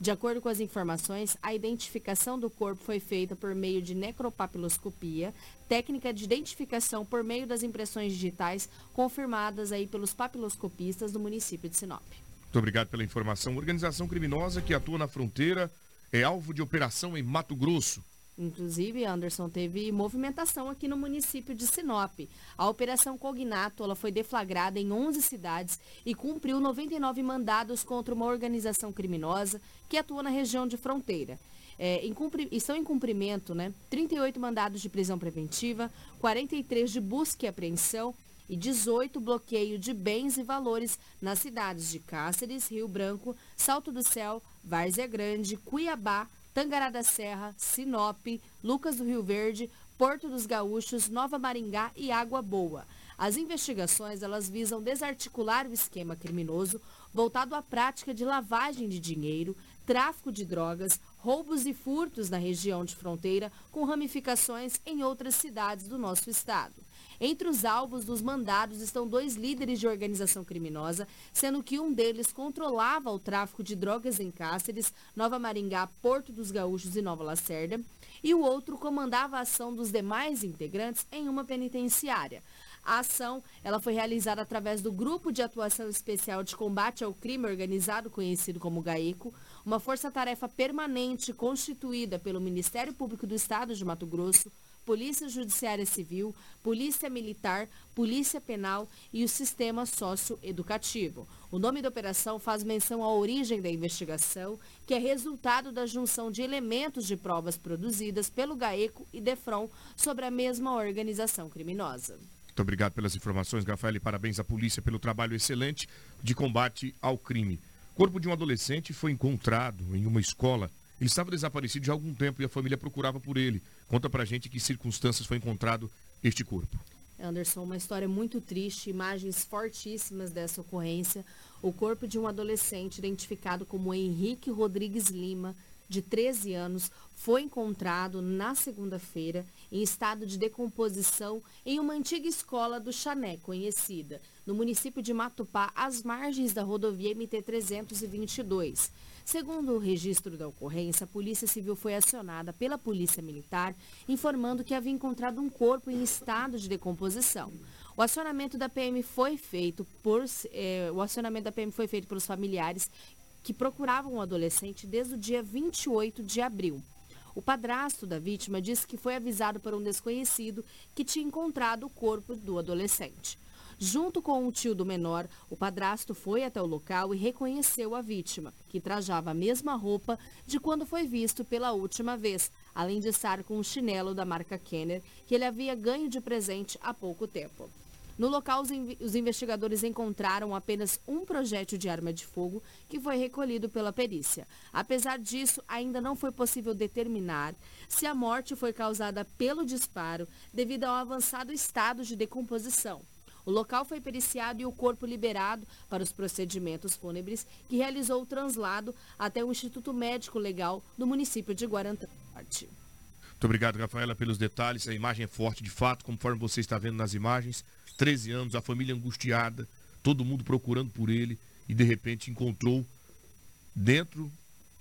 De acordo com as informações, a identificação do corpo foi feita por meio de necropapiloscopia, técnica de identificação por meio das impressões digitais confirmadas aí pelos papiloscopistas do município de Sinop. Muito obrigado pela informação. Organização criminosa que atua na fronteira é alvo de operação em Mato Grosso. Inclusive, Anderson, teve movimentação aqui no município de Sinop. A Operação Cognato ela foi deflagrada em 11 cidades e cumpriu 99 mandados contra uma organização criminosa que atua na região de fronteira. É, em cumpri- estão em cumprimento né, 38 mandados de prisão preventiva, 43 de busca e apreensão e 18 bloqueio de bens e valores nas cidades de Cáceres, Rio Branco, Salto do Céu, Várzea Grande, Cuiabá, Tangará da Serra, Sinop, Lucas do Rio Verde, Porto dos Gaúchos, Nova Maringá e Água Boa. As investigações elas visam desarticular o esquema criminoso voltado à prática de lavagem de dinheiro, tráfico de drogas, roubos e furtos na região de fronteira, com ramificações em outras cidades do nosso estado. Entre os alvos dos mandados estão dois líderes de organização criminosa, sendo que um deles controlava o tráfico de drogas em Cáceres, Nova Maringá, Porto dos Gaúchos e Nova Lacerda, e o outro comandava a ação dos demais integrantes em uma penitenciária. A ação ela foi realizada através do Grupo de Atuação Especial de Combate ao Crime Organizado, conhecido como GAECO, uma força-tarefa permanente constituída pelo Ministério Público do Estado de Mato Grosso, Polícia Judiciária Civil, Polícia Militar, Polícia Penal e o Sistema Socioeducativo. O nome da operação faz menção à origem da investigação, que é resultado da junção de elementos de provas produzidas pelo GAECO e DEFRON sobre a mesma organização criminosa. Muito obrigado pelas informações, Rafael, e parabéns à polícia pelo trabalho excelente de combate ao crime. O corpo de um adolescente foi encontrado em uma escola. Ele estava desaparecido já há algum tempo e a família procurava por ele. Conta pra gente que circunstâncias foi encontrado este corpo. Anderson, uma história muito triste, imagens fortíssimas dessa ocorrência. O corpo de um adolescente identificado como Henrique Rodrigues Lima, de 13 anos, foi encontrado na segunda-feira em estado de decomposição em uma antiga escola do Chané, conhecida, no município de Matupá, às margens da rodovia MT-322. Segundo o registro da ocorrência, a Polícia Civil foi acionada pela Polícia Militar, informando que havia encontrado um corpo em estado de decomposição. O acionamento da PM foi feito por eh, o acionamento da PM foi feito pelos familiares que procuravam o adolescente desde o dia 28 de abril. O padrasto da vítima disse que foi avisado por um desconhecido que tinha encontrado o corpo do adolescente. Junto com o tio do menor, o padrasto foi até o local e reconheceu a vítima, que trajava a mesma roupa de quando foi visto pela última vez, além de estar com um chinelo da marca Kenner, que ele havia ganho de presente há pouco tempo. No local, os, inv- os investigadores encontraram apenas um projétil de arma de fogo que foi recolhido pela perícia. Apesar disso, ainda não foi possível determinar se a morte foi causada pelo disparo devido ao avançado estado de decomposição. O local foi periciado e o corpo liberado para os procedimentos fúnebres, que realizou o translado até o Instituto Médico Legal do município de Guarantã. Muito obrigado, Rafaela, pelos detalhes. A imagem é forte de fato, conforme você está vendo nas imagens. 13 anos, a família angustiada, todo mundo procurando por ele e de repente encontrou dentro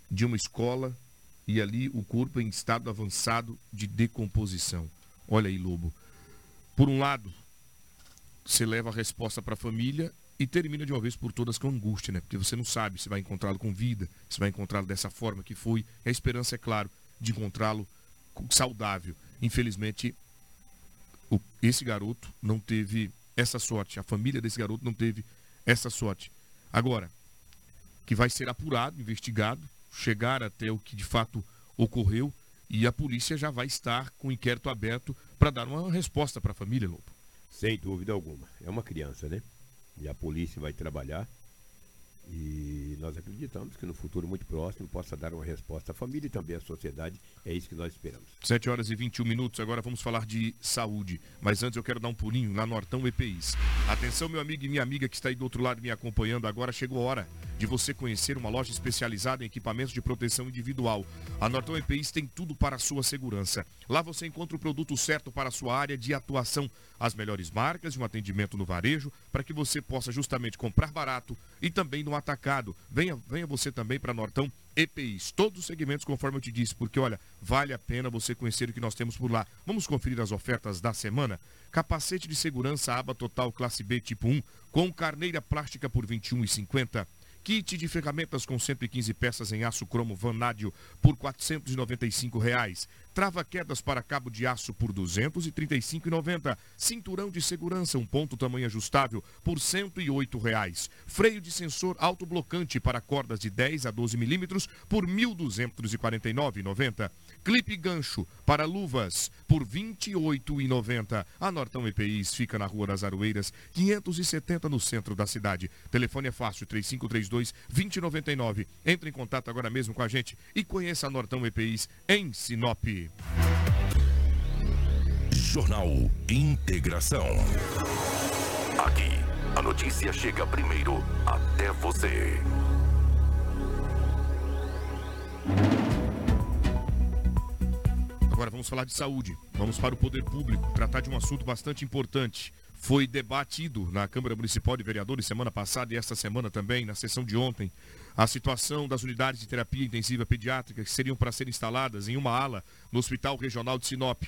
de uma escola e ali o corpo em estado avançado de decomposição. Olha aí, Lobo. Por um lado, você leva a resposta para a família e termina de uma vez por todas com angústia, né? Porque você não sabe se vai encontrá-lo com vida, se vai encontrá-lo dessa forma que foi. A esperança, é claro, de encontrá-lo saudável. Infelizmente, o- esse garoto não teve essa sorte. A família desse garoto não teve essa sorte. Agora, que vai ser apurado, investigado, chegar até o que de fato ocorreu e a polícia já vai estar com o inquérito aberto para dar uma resposta para a família, Lobo. Sem dúvida alguma. É uma criança, né? E a polícia vai trabalhar. E nós acreditamos que no futuro muito próximo possa dar uma resposta à família e também à sociedade. É isso que nós esperamos. 7 horas e 21 minutos, agora vamos falar de saúde. Mas antes eu quero dar um pulinho lá no Hortão EPIs. Atenção, meu amigo e minha amiga que está aí do outro lado me acompanhando agora, chegou a hora de você conhecer uma loja especializada em equipamentos de proteção individual. A Norton EPIs tem tudo para a sua segurança. Lá você encontra o produto certo para a sua área de atuação, as melhores marcas e um atendimento no varejo para que você possa justamente comprar barato e também no atacado. Venha, venha você também para Nortão EPIs, todos os segmentos conforme eu te disse, porque olha, vale a pena você conhecer o que nós temos por lá. Vamos conferir as ofertas da semana? Capacete de segurança aba total classe B tipo 1 com carneira plástica por R$ 21,50. Kit de ferramentas com 115 peças em aço cromo vanádio por 495 reais. Trava quedas para cabo de aço por R$ 235,90. Cinturão de segurança, um ponto tamanho ajustável por 108 reais. Freio de sensor autoblocante para cordas de 10 a 12 milímetros por R$ 1.249,90. Clipe gancho para luvas por R$ 28,90. A Nortão EPIs fica na Rua das Aroeiras, 570 no centro da cidade. Telefone é fácil, 3532-2099. Entre em contato agora mesmo com a gente e conheça a Nortão EPIs em Sinop. Jornal Integração. Aqui, a notícia chega primeiro até você. Agora vamos falar de saúde. Vamos para o poder público, tratar de um assunto bastante importante. Foi debatido na Câmara Municipal de Vereadores semana passada e esta semana também, na sessão de ontem, a situação das unidades de terapia intensiva pediátrica que seriam para ser instaladas em uma ala no Hospital Regional de Sinop.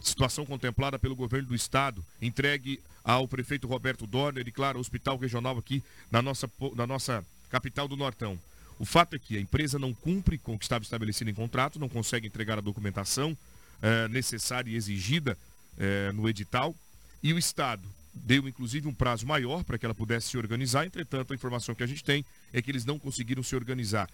Situação contemplada pelo governo do estado, entregue ao prefeito Roberto Dorner e, claro, ao hospital regional aqui na nossa, na nossa capital do Nortão. O fato é que a empresa não cumpre com o que estava estabelecido em contrato, não consegue entregar a documentação eh, necessária e exigida eh, no edital, e o Estado deu inclusive um prazo maior para que ela pudesse se organizar, entretanto, a informação que a gente tem é que eles não conseguiram se organizar.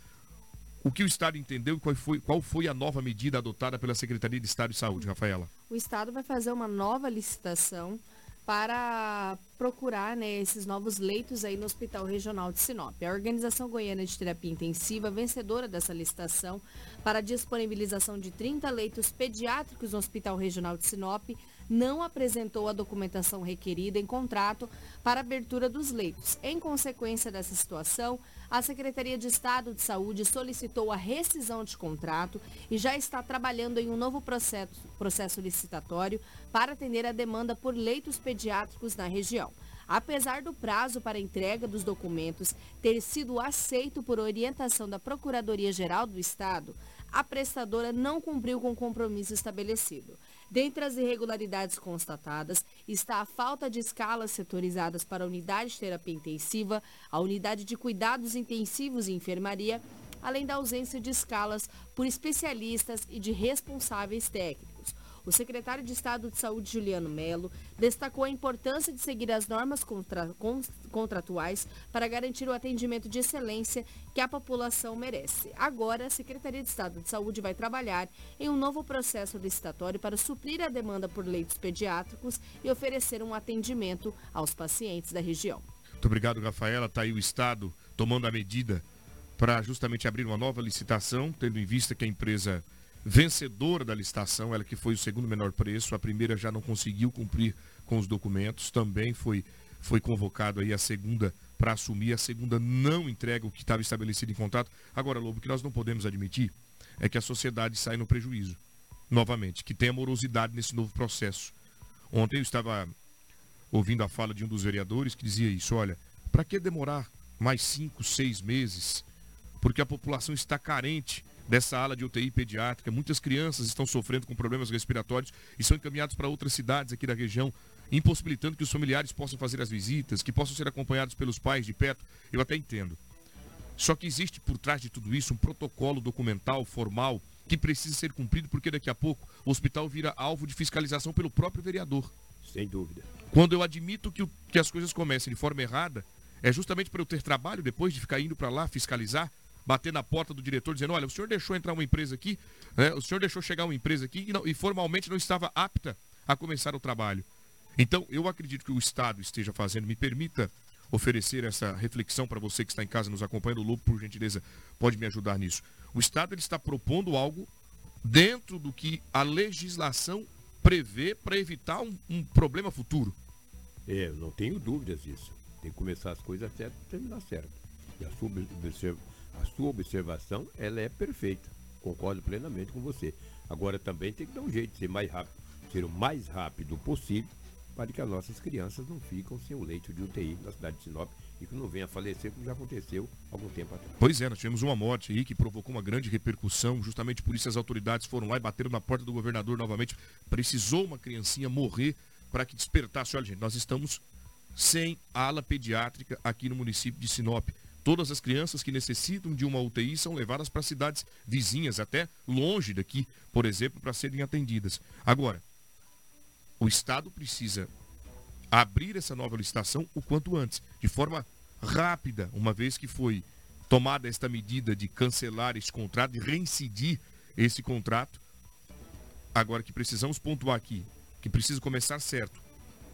O que o Estado entendeu e qual foi, qual foi a nova medida adotada pela Secretaria de Estado de Saúde, Rafaela? O Estado vai fazer uma nova licitação para procurar né, esses novos leitos aí no Hospital Regional de Sinop. A Organização Goiana de Terapia Intensiva, vencedora dessa licitação, para a disponibilização de 30 leitos pediátricos no Hospital Regional de Sinop, não apresentou a documentação requerida em contrato para abertura dos leitos. Em consequência dessa situação, a Secretaria de Estado de Saúde solicitou a rescisão de contrato e já está trabalhando em um novo processo, processo licitatório para atender a demanda por leitos pediátricos na região. Apesar do prazo para entrega dos documentos ter sido aceito por orientação da Procuradoria-Geral do Estado, a prestadora não cumpriu com o compromisso estabelecido. Dentre as irregularidades constatadas está a falta de escalas setorizadas para a unidade de terapia intensiva, a unidade de cuidados intensivos e enfermaria, além da ausência de escalas por especialistas e de responsáveis técnicos. O secretário de Estado de Saúde, Juliano Melo, destacou a importância de seguir as normas contra, contratuais para garantir o atendimento de excelência que a população merece. Agora, a Secretaria de Estado de Saúde vai trabalhar em um novo processo licitatório para suprir a demanda por leitos pediátricos e oferecer um atendimento aos pacientes da região. Muito obrigado, Rafaela. Está aí o Estado tomando a medida para justamente abrir uma nova licitação, tendo em vista que a empresa vencedora da licitação, ela que foi o segundo menor preço, a primeira já não conseguiu cumprir com os documentos, também foi, foi convocado aí a segunda para assumir, a segunda não entrega o que estava estabelecido em contrato. Agora, Lobo, o que nós não podemos admitir é que a sociedade sai no prejuízo, novamente, que tem amorosidade nesse novo processo. Ontem eu estava ouvindo a fala de um dos vereadores que dizia isso, olha, para que demorar mais cinco, seis meses? Porque a população está carente dessa ala de UTI pediátrica. Muitas crianças estão sofrendo com problemas respiratórios e são encaminhados para outras cidades aqui da região, impossibilitando que os familiares possam fazer as visitas, que possam ser acompanhados pelos pais de perto. Eu até entendo. Só que existe por trás de tudo isso um protocolo documental, formal, que precisa ser cumprido, porque daqui a pouco o hospital vira alvo de fiscalização pelo próprio vereador. Sem dúvida. Quando eu admito que, o, que as coisas comecem de forma errada, é justamente para eu ter trabalho depois de ficar indo para lá fiscalizar, bater na porta do diretor dizendo, olha, o senhor deixou entrar uma empresa aqui, né? o senhor deixou chegar uma empresa aqui e, não, e formalmente não estava apta a começar o trabalho. Então, eu acredito que o Estado esteja fazendo, me permita oferecer essa reflexão para você que está em casa nos acompanhando, o Lobo, por gentileza, pode me ajudar nisso. O Estado ele está propondo algo dentro do que a legislação prevê para evitar um, um, problema futuro. É, não tenho dúvidas disso. Tem que começar as coisas certas e terminar certo. E a sua a sua observação ela é perfeita. Concordo plenamente com você. Agora também tem que dar um jeito de ser mais rápido, ser o mais rápido possível para que as nossas crianças não fiquem sem o leito de UTI na cidade de Sinop e que não venha a falecer, como já aconteceu algum tempo atrás. Pois é, nós tivemos uma morte aí que provocou uma grande repercussão, justamente por isso as autoridades foram lá e bateram na porta do governador novamente. Precisou uma criancinha morrer para que despertasse. Olha, gente, nós estamos sem ala pediátrica aqui no município de Sinop Todas as crianças que necessitam de uma UTI são levadas para cidades vizinhas, até longe daqui, por exemplo, para serem atendidas. Agora, o Estado precisa abrir essa nova licitação o quanto antes, de forma rápida, uma vez que foi tomada esta medida de cancelar esse contrato, de reincidir esse contrato. Agora que precisamos pontuar aqui, que precisa começar certo,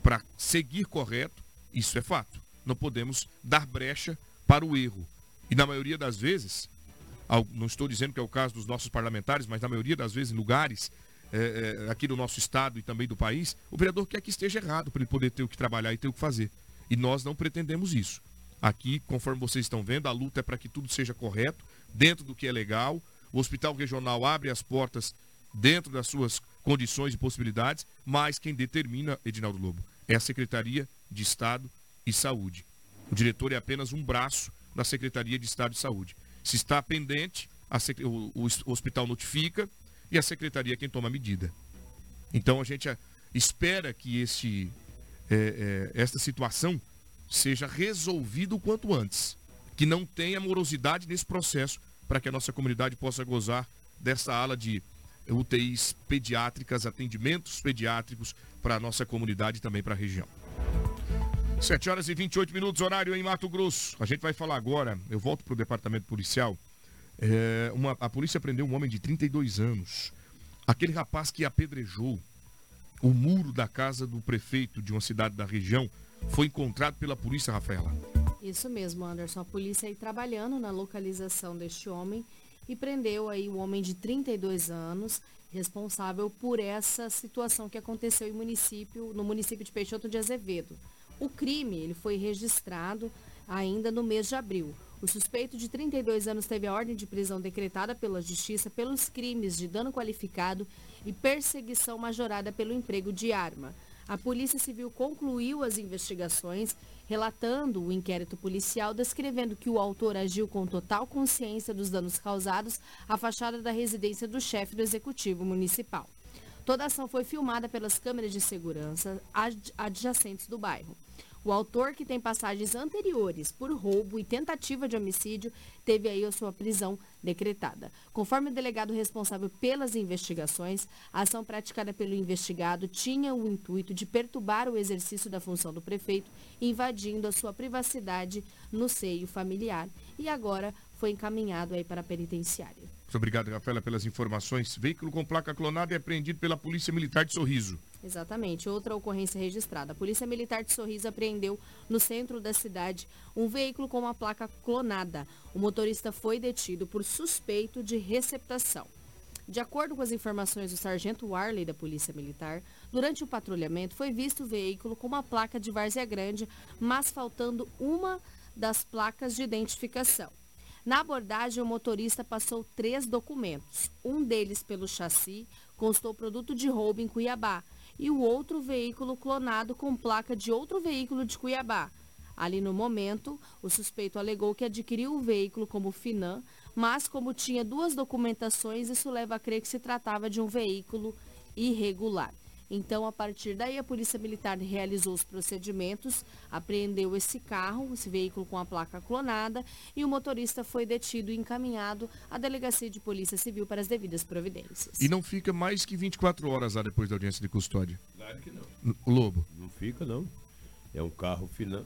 para seguir correto, isso é fato. Não podemos dar brecha para o erro. E na maioria das vezes, não estou dizendo que é o caso dos nossos parlamentares, mas na maioria das vezes, em lugares é, é, aqui do nosso estado e também do país, o vereador quer que esteja errado para ele poder ter o que trabalhar e ter o que fazer. E nós não pretendemos isso. Aqui, conforme vocês estão vendo, a luta é para que tudo seja correto, dentro do que é legal. O hospital regional abre as portas dentro das suas condições e possibilidades, mas quem determina, Edinaldo Lobo, é a Secretaria de Estado e Saúde. O diretor é apenas um braço da Secretaria de Estado de Saúde. Se está pendente, o, o, o hospital notifica e a Secretaria é quem toma a medida. Então a gente eh, espera que este, é, é, esta situação seja resolvido o quanto antes. Que não tenha morosidade nesse processo para que a nossa comunidade possa gozar dessa ala de UTIs pediátricas, atendimentos pediátricos para a nossa comunidade e também para a região. 7 horas e 28 minutos, horário em Mato Grosso. A gente vai falar agora, eu volto para o departamento policial. É, uma, a polícia prendeu um homem de 32 anos. Aquele rapaz que apedrejou o muro da casa do prefeito de uma cidade da região foi encontrado pela polícia, Rafaela. Isso mesmo, Anderson. A polícia aí trabalhando na localização deste homem e prendeu aí o homem de 32 anos, responsável por essa situação que aconteceu município, no município de Peixoto de Azevedo. O crime ele foi registrado ainda no mês de abril. O suspeito de 32 anos teve a ordem de prisão decretada pela Justiça pelos crimes de dano qualificado e perseguição majorada pelo emprego de arma. A Polícia Civil concluiu as investigações, relatando o inquérito policial, descrevendo que o autor agiu com total consciência dos danos causados à fachada da residência do chefe do Executivo Municipal. Toda a ação foi filmada pelas câmeras de segurança adjacentes do bairro. O autor, que tem passagens anteriores por roubo e tentativa de homicídio, teve aí a sua prisão decretada. Conforme o delegado responsável pelas investigações, a ação praticada pelo investigado tinha o intuito de perturbar o exercício da função do prefeito, invadindo a sua privacidade no seio familiar e agora foi encaminhado aí para a penitenciária. Muito obrigado, Rafaela, pelas informações. Veículo com placa clonada é apreendido pela Polícia Militar de Sorriso. Exatamente. Outra ocorrência registrada. A Polícia Militar de Sorriso apreendeu no centro da cidade um veículo com uma placa clonada. O motorista foi detido por suspeito de receptação. De acordo com as informações do sargento Warley da Polícia Militar, durante o patrulhamento foi visto o veículo com uma placa de Várzea Grande, mas faltando uma das placas de identificação. Na abordagem, o motorista passou três documentos. Um deles pelo chassi constou produto de roubo em Cuiabá e o outro veículo clonado com placa de outro veículo de Cuiabá. Ali no momento, o suspeito alegou que adquiriu o veículo como Finan, mas como tinha duas documentações, isso leva a crer que se tratava de um veículo irregular. Então, a partir daí, a Polícia Militar realizou os procedimentos, apreendeu esse carro, esse veículo com a placa clonada, e o motorista foi detido e encaminhado à Delegacia de Polícia Civil para as devidas providências. E não fica mais que 24 horas lá depois da audiência de custódia? Claro que não. Lobo? Não fica, não. É um carro final.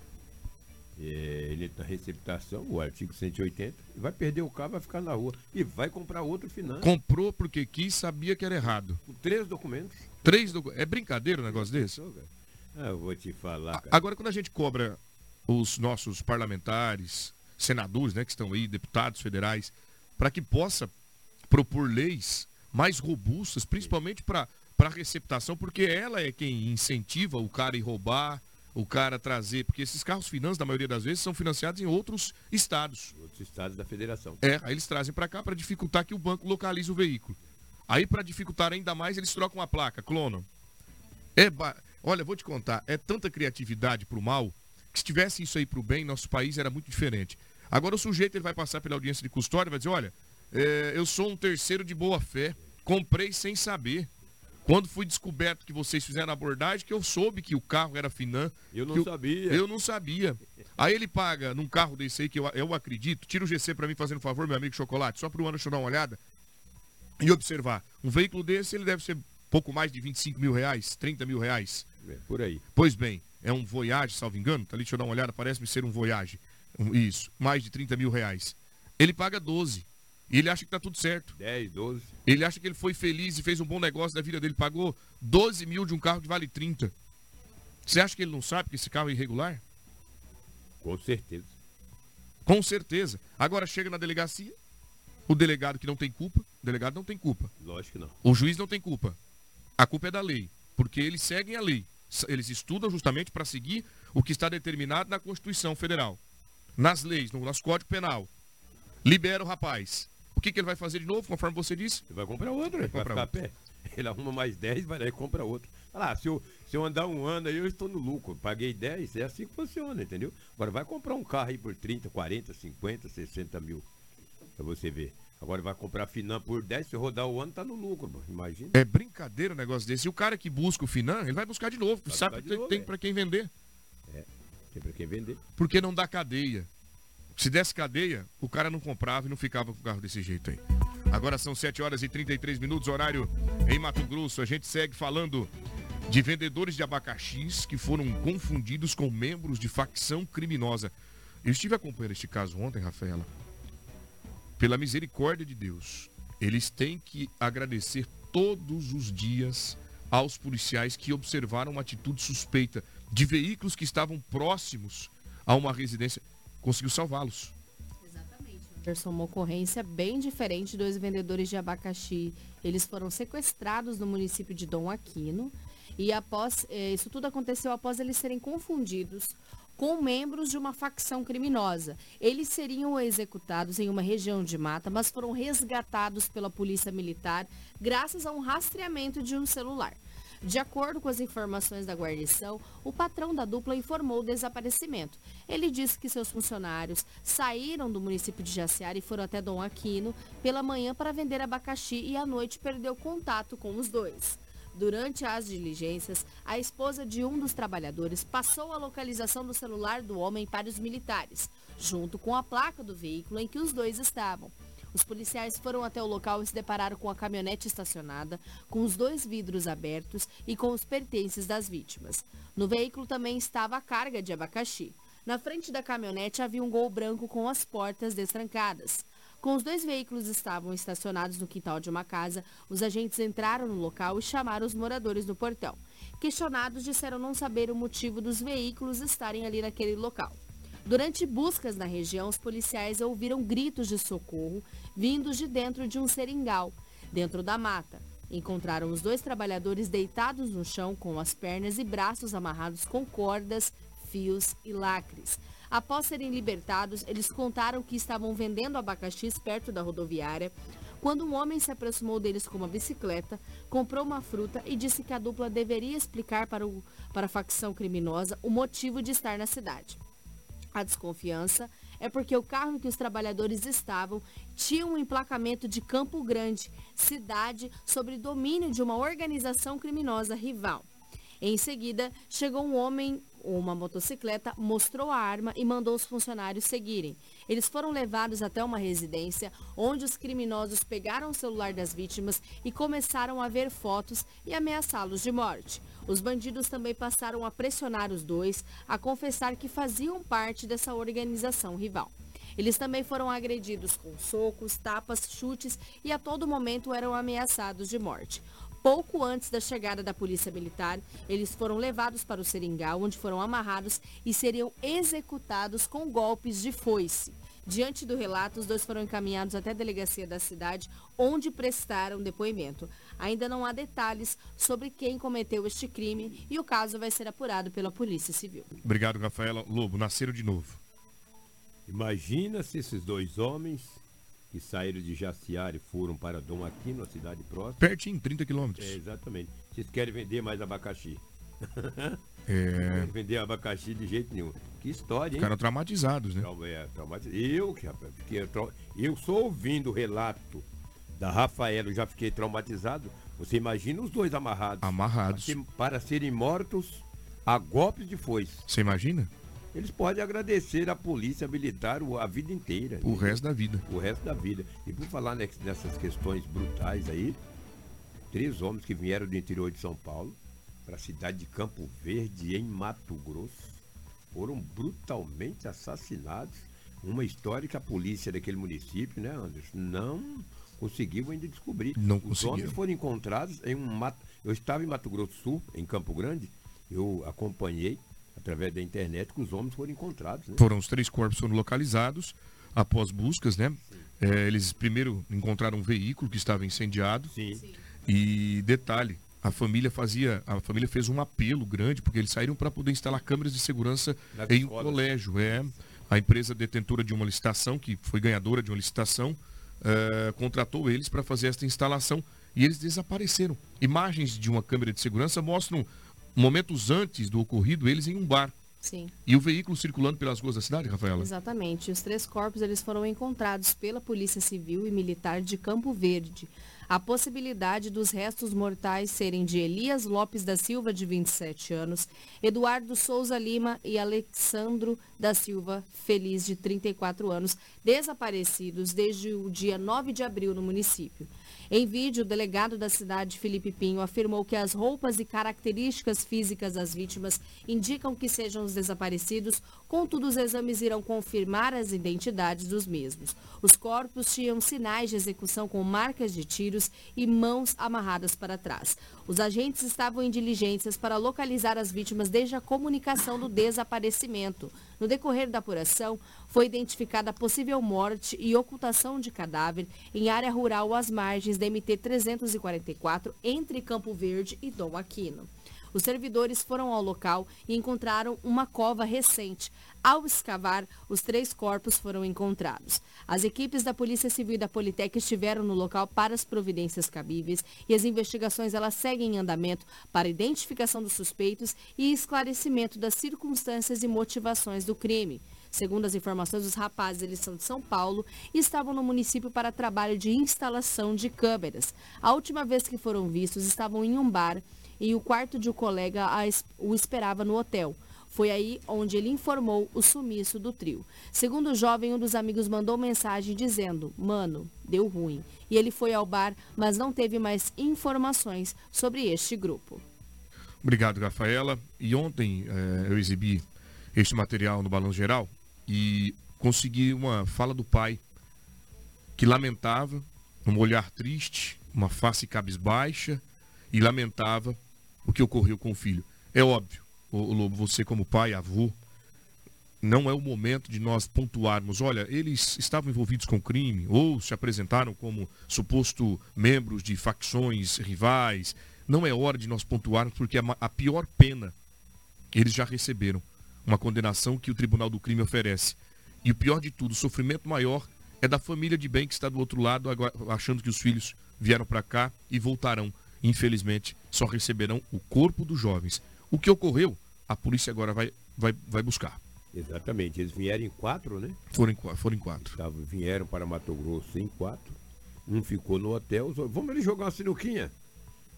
É, ele na receptação, o artigo 180, vai perder o carro, vai ficar na rua e vai comprar outro final. Comprou porque quis, sabia que era errado. Com três documentos. Três documentos. É brincadeira um negócio desse? Ah, eu vou te falar, cara. Agora, quando a gente cobra os nossos parlamentares, senadores, né, que estão aí, deputados federais, para que possa propor leis mais robustas, principalmente para a receptação, porque ela é quem incentiva o cara a ir roubar, o cara trazer, porque esses carros finanças, na maioria das vezes, são financiados em outros estados. Outros estados da federação. É, aí eles trazem para cá para dificultar que o banco localize o veículo. Aí, para dificultar ainda mais, eles trocam a placa, clonam. É ba... Olha, vou te contar, é tanta criatividade para o mal, que se tivesse isso aí para o bem, nosso país era muito diferente. Agora o sujeito ele vai passar pela audiência de custódia e vai dizer, olha, é, eu sou um terceiro de boa fé, comprei sem saber. Quando foi descoberto que vocês fizeram a abordagem, que eu soube que o carro era Finan. Eu não que sabia. Eu não sabia. Aí ele paga num carro desse aí, que eu, eu acredito, tira o GC pra mim fazendo favor, meu amigo Chocolate, só ano deixa eu dar uma olhada e observar. Um veículo desse, ele deve ser pouco mais de 25 mil reais, 30 mil reais. É, por aí. Pois bem, é um Voyage, salvo engano, tá ali, deixa eu dar uma olhada, parece-me ser um Voyage. Isso, mais de 30 mil reais. Ele paga 12. E ele acha que tá tudo certo. 10, 12. Ele acha que ele foi feliz e fez um bom negócio da vida dele. Pagou 12 mil de um carro que vale 30. Você acha que ele não sabe que esse carro é irregular? Com certeza. Com certeza. Agora chega na delegacia, o delegado que não tem culpa, o delegado não tem culpa. Lógico que não. O juiz não tem culpa. A culpa é da lei, porque eles seguem a lei. Eles estudam justamente para seguir o que está determinado na Constituição Federal, nas leis, no nosso Código Penal. Libera o rapaz. O que, que ele vai fazer de novo, conforme você disse? Ele vai comprar outro, né? vai comprar pé. Ele arruma mais 10, vai lá e compra outro. Olha lá, se eu, se eu andar um ano aí, eu estou no lucro. Paguei 10, é assim que funciona, entendeu? Agora vai comprar um carro aí por 30, 40, 50, 60 mil. Pra você ver. Agora vai comprar Finan por 10, se rodar o ano, tá no lucro, mano. Imagina. É brincadeira um negócio desse. E o cara que busca o Finan, ele vai buscar de novo, Vai sabe que novo, tem é. para quem vender. É, tem pra quem vender. Porque não dá cadeia. Se desse cadeia, o cara não comprava e não ficava com o carro desse jeito aí. Agora são 7 horas e 33 minutos, horário em Mato Grosso. A gente segue falando de vendedores de abacaxis que foram confundidos com membros de facção criminosa. Eu estive acompanhando este caso ontem, Rafaela. Pela misericórdia de Deus, eles têm que agradecer todos os dias aos policiais que observaram uma atitude suspeita de veículos que estavam próximos a uma residência. Conseguiu salvá-los. Anderson, uma ocorrência bem diferente dos vendedores de abacaxi. Eles foram sequestrados no município de Dom Aquino e após eh, isso tudo aconteceu após eles serem confundidos com membros de uma facção criminosa. Eles seriam executados em uma região de mata, mas foram resgatados pela polícia militar graças a um rastreamento de um celular. De acordo com as informações da guarnição, o patrão da dupla informou o desaparecimento. Ele disse que seus funcionários saíram do município de Jaciara e foram até Dom Aquino pela manhã para vender abacaxi e à noite perdeu contato com os dois. Durante as diligências, a esposa de um dos trabalhadores passou a localização do celular do homem para os militares, junto com a placa do veículo em que os dois estavam. Os policiais foram até o local e se depararam com a caminhonete estacionada, com os dois vidros abertos e com os pertences das vítimas. No veículo também estava a carga de abacaxi. Na frente da caminhonete havia um gol branco com as portas destrancadas. Com os dois veículos estavam estacionados no quintal de uma casa, os agentes entraram no local e chamaram os moradores do portão. Questionados, disseram não saber o motivo dos veículos estarem ali naquele local. Durante buscas na região, os policiais ouviram gritos de socorro vindos de dentro de um seringal, dentro da mata. Encontraram os dois trabalhadores deitados no chão com as pernas e braços amarrados com cordas, fios e lacres. Após serem libertados, eles contaram que estavam vendendo abacaxis perto da rodoviária, quando um homem se aproximou deles com uma bicicleta, comprou uma fruta e disse que a dupla deveria explicar para, o, para a facção criminosa o motivo de estar na cidade. A desconfiança é porque o carro em que os trabalhadores estavam tinha um emplacamento de Campo Grande, cidade sob domínio de uma organização criminosa rival. Em seguida, chegou um homem uma motocicleta, mostrou a arma e mandou os funcionários seguirem. Eles foram levados até uma residência, onde os criminosos pegaram o celular das vítimas e começaram a ver fotos e ameaçá-los de morte. Os bandidos também passaram a pressionar os dois, a confessar que faziam parte dessa organização rival. Eles também foram agredidos com socos, tapas, chutes e a todo momento eram ameaçados de morte. Pouco antes da chegada da polícia militar, eles foram levados para o seringal, onde foram amarrados e seriam executados com golpes de foice. Diante do relato, os dois foram encaminhados até a delegacia da cidade, onde prestaram depoimento. Ainda não há detalhes sobre quem cometeu este crime e o caso vai ser apurado pela Polícia Civil. Obrigado, Rafaela. Lobo, nasceram de novo. Imagina se esses dois homens que saíram de Jaciara e foram para Dom Aquino, a cidade próxima. Pertinho, 30 quilômetros. É, exatamente. Vocês querem vender mais abacaxi. [LAUGHS] É. Vender abacaxi de jeito nenhum. Que história, hein? Ficaram traumatizados, né? É, traumatiz- Eu, que, rapaz, fiquei trau- eu só ouvindo o relato da Rafaela, eu já fiquei traumatizado. Você imagina os dois amarrados. Amarrados. Para, ser- para serem mortos a golpes de foice. Você imagina? Eles podem agradecer a polícia militar a vida inteira. O resto da vida. O resto da vida. E por falar nessas questões brutais aí, três homens que vieram do interior de São Paulo para a cidade de Campo Verde, em Mato Grosso, foram brutalmente assassinados. Uma história que a polícia daquele município, né, Anderson, não conseguiu ainda descobrir. Não Os homens foram encontrados em um mato. Eu estava em Mato Grosso do Sul, em Campo Grande, eu acompanhei através da internet que os homens foram encontrados. Né? Foram os três corpos foram localizados após buscas, né? É, eles primeiro encontraram um veículo que estava incendiado. E detalhe, a família fazia, a família fez um apelo grande porque eles saíram para poder instalar câmeras de segurança Nas em um escolas. colégio. É a empresa detentora de uma licitação que foi ganhadora de uma licitação eh, contratou eles para fazer esta instalação e eles desapareceram. Imagens de uma câmera de segurança mostram momentos antes do ocorrido eles em um bar. Sim. E o veículo circulando pelas ruas da cidade, Rafaela? Exatamente. Os três corpos eles foram encontrados pela Polícia Civil e Militar de Campo Verde. A possibilidade dos restos mortais serem de Elias Lopes da Silva, de 27 anos, Eduardo Souza Lima e Alexandro da Silva Feliz, de 34 anos, desaparecidos desde o dia 9 de abril no município. Em vídeo, o delegado da cidade, Felipe Pinho, afirmou que as roupas e características físicas das vítimas indicam que sejam os desaparecidos, contudo, os exames irão confirmar as identidades dos mesmos. Os corpos tinham sinais de execução com marcas de tiros e mãos amarradas para trás. Os agentes estavam em diligências para localizar as vítimas desde a comunicação do desaparecimento. No decorrer da apuração, foi identificada possível morte e ocultação de cadáver em área rural às margens da MT 344, entre Campo Verde e Dom Aquino. Os servidores foram ao local e encontraram uma cova recente. Ao escavar, os três corpos foram encontrados. As equipes da Polícia Civil e da Politec estiveram no local para as providências cabíveis e as investigações elas seguem em andamento para identificação dos suspeitos e esclarecimento das circunstâncias e motivações do crime. Segundo as informações, os rapazes eles são de São Paulo e estavam no município para trabalho de instalação de câmeras. A última vez que foram vistos estavam em um bar e o quarto de um colega o esperava no hotel. Foi aí onde ele informou o sumiço do trio. Segundo o jovem, um dos amigos mandou mensagem dizendo: Mano, deu ruim. E ele foi ao bar, mas não teve mais informações sobre este grupo. Obrigado, Rafaela. E ontem eh, eu exibi este material no Balão Geral e consegui uma fala do pai que lamentava, um olhar triste, uma face cabisbaixa e lamentava o que ocorreu com o filho. É óbvio, Lobo, você como pai, avô, não é o momento de nós pontuarmos, olha, eles estavam envolvidos com crime ou se apresentaram como suposto membros de facções rivais. Não é hora de nós pontuarmos porque a, pior pena eles já receberam. Uma condenação que o Tribunal do Crime oferece. E o pior de tudo, o sofrimento maior é da família de bem que está do outro lado, achando que os filhos vieram para cá e voltarão. Infelizmente, só receberão o corpo dos jovens. O que ocorreu, a polícia agora vai, vai, vai buscar. Exatamente, eles vieram em quatro, né? Foram em, foram em quatro. Estavam- vieram para Mato Grosso em quatro. Um ficou no hotel. os outros, Vamos ali jogar uma sinuquinha.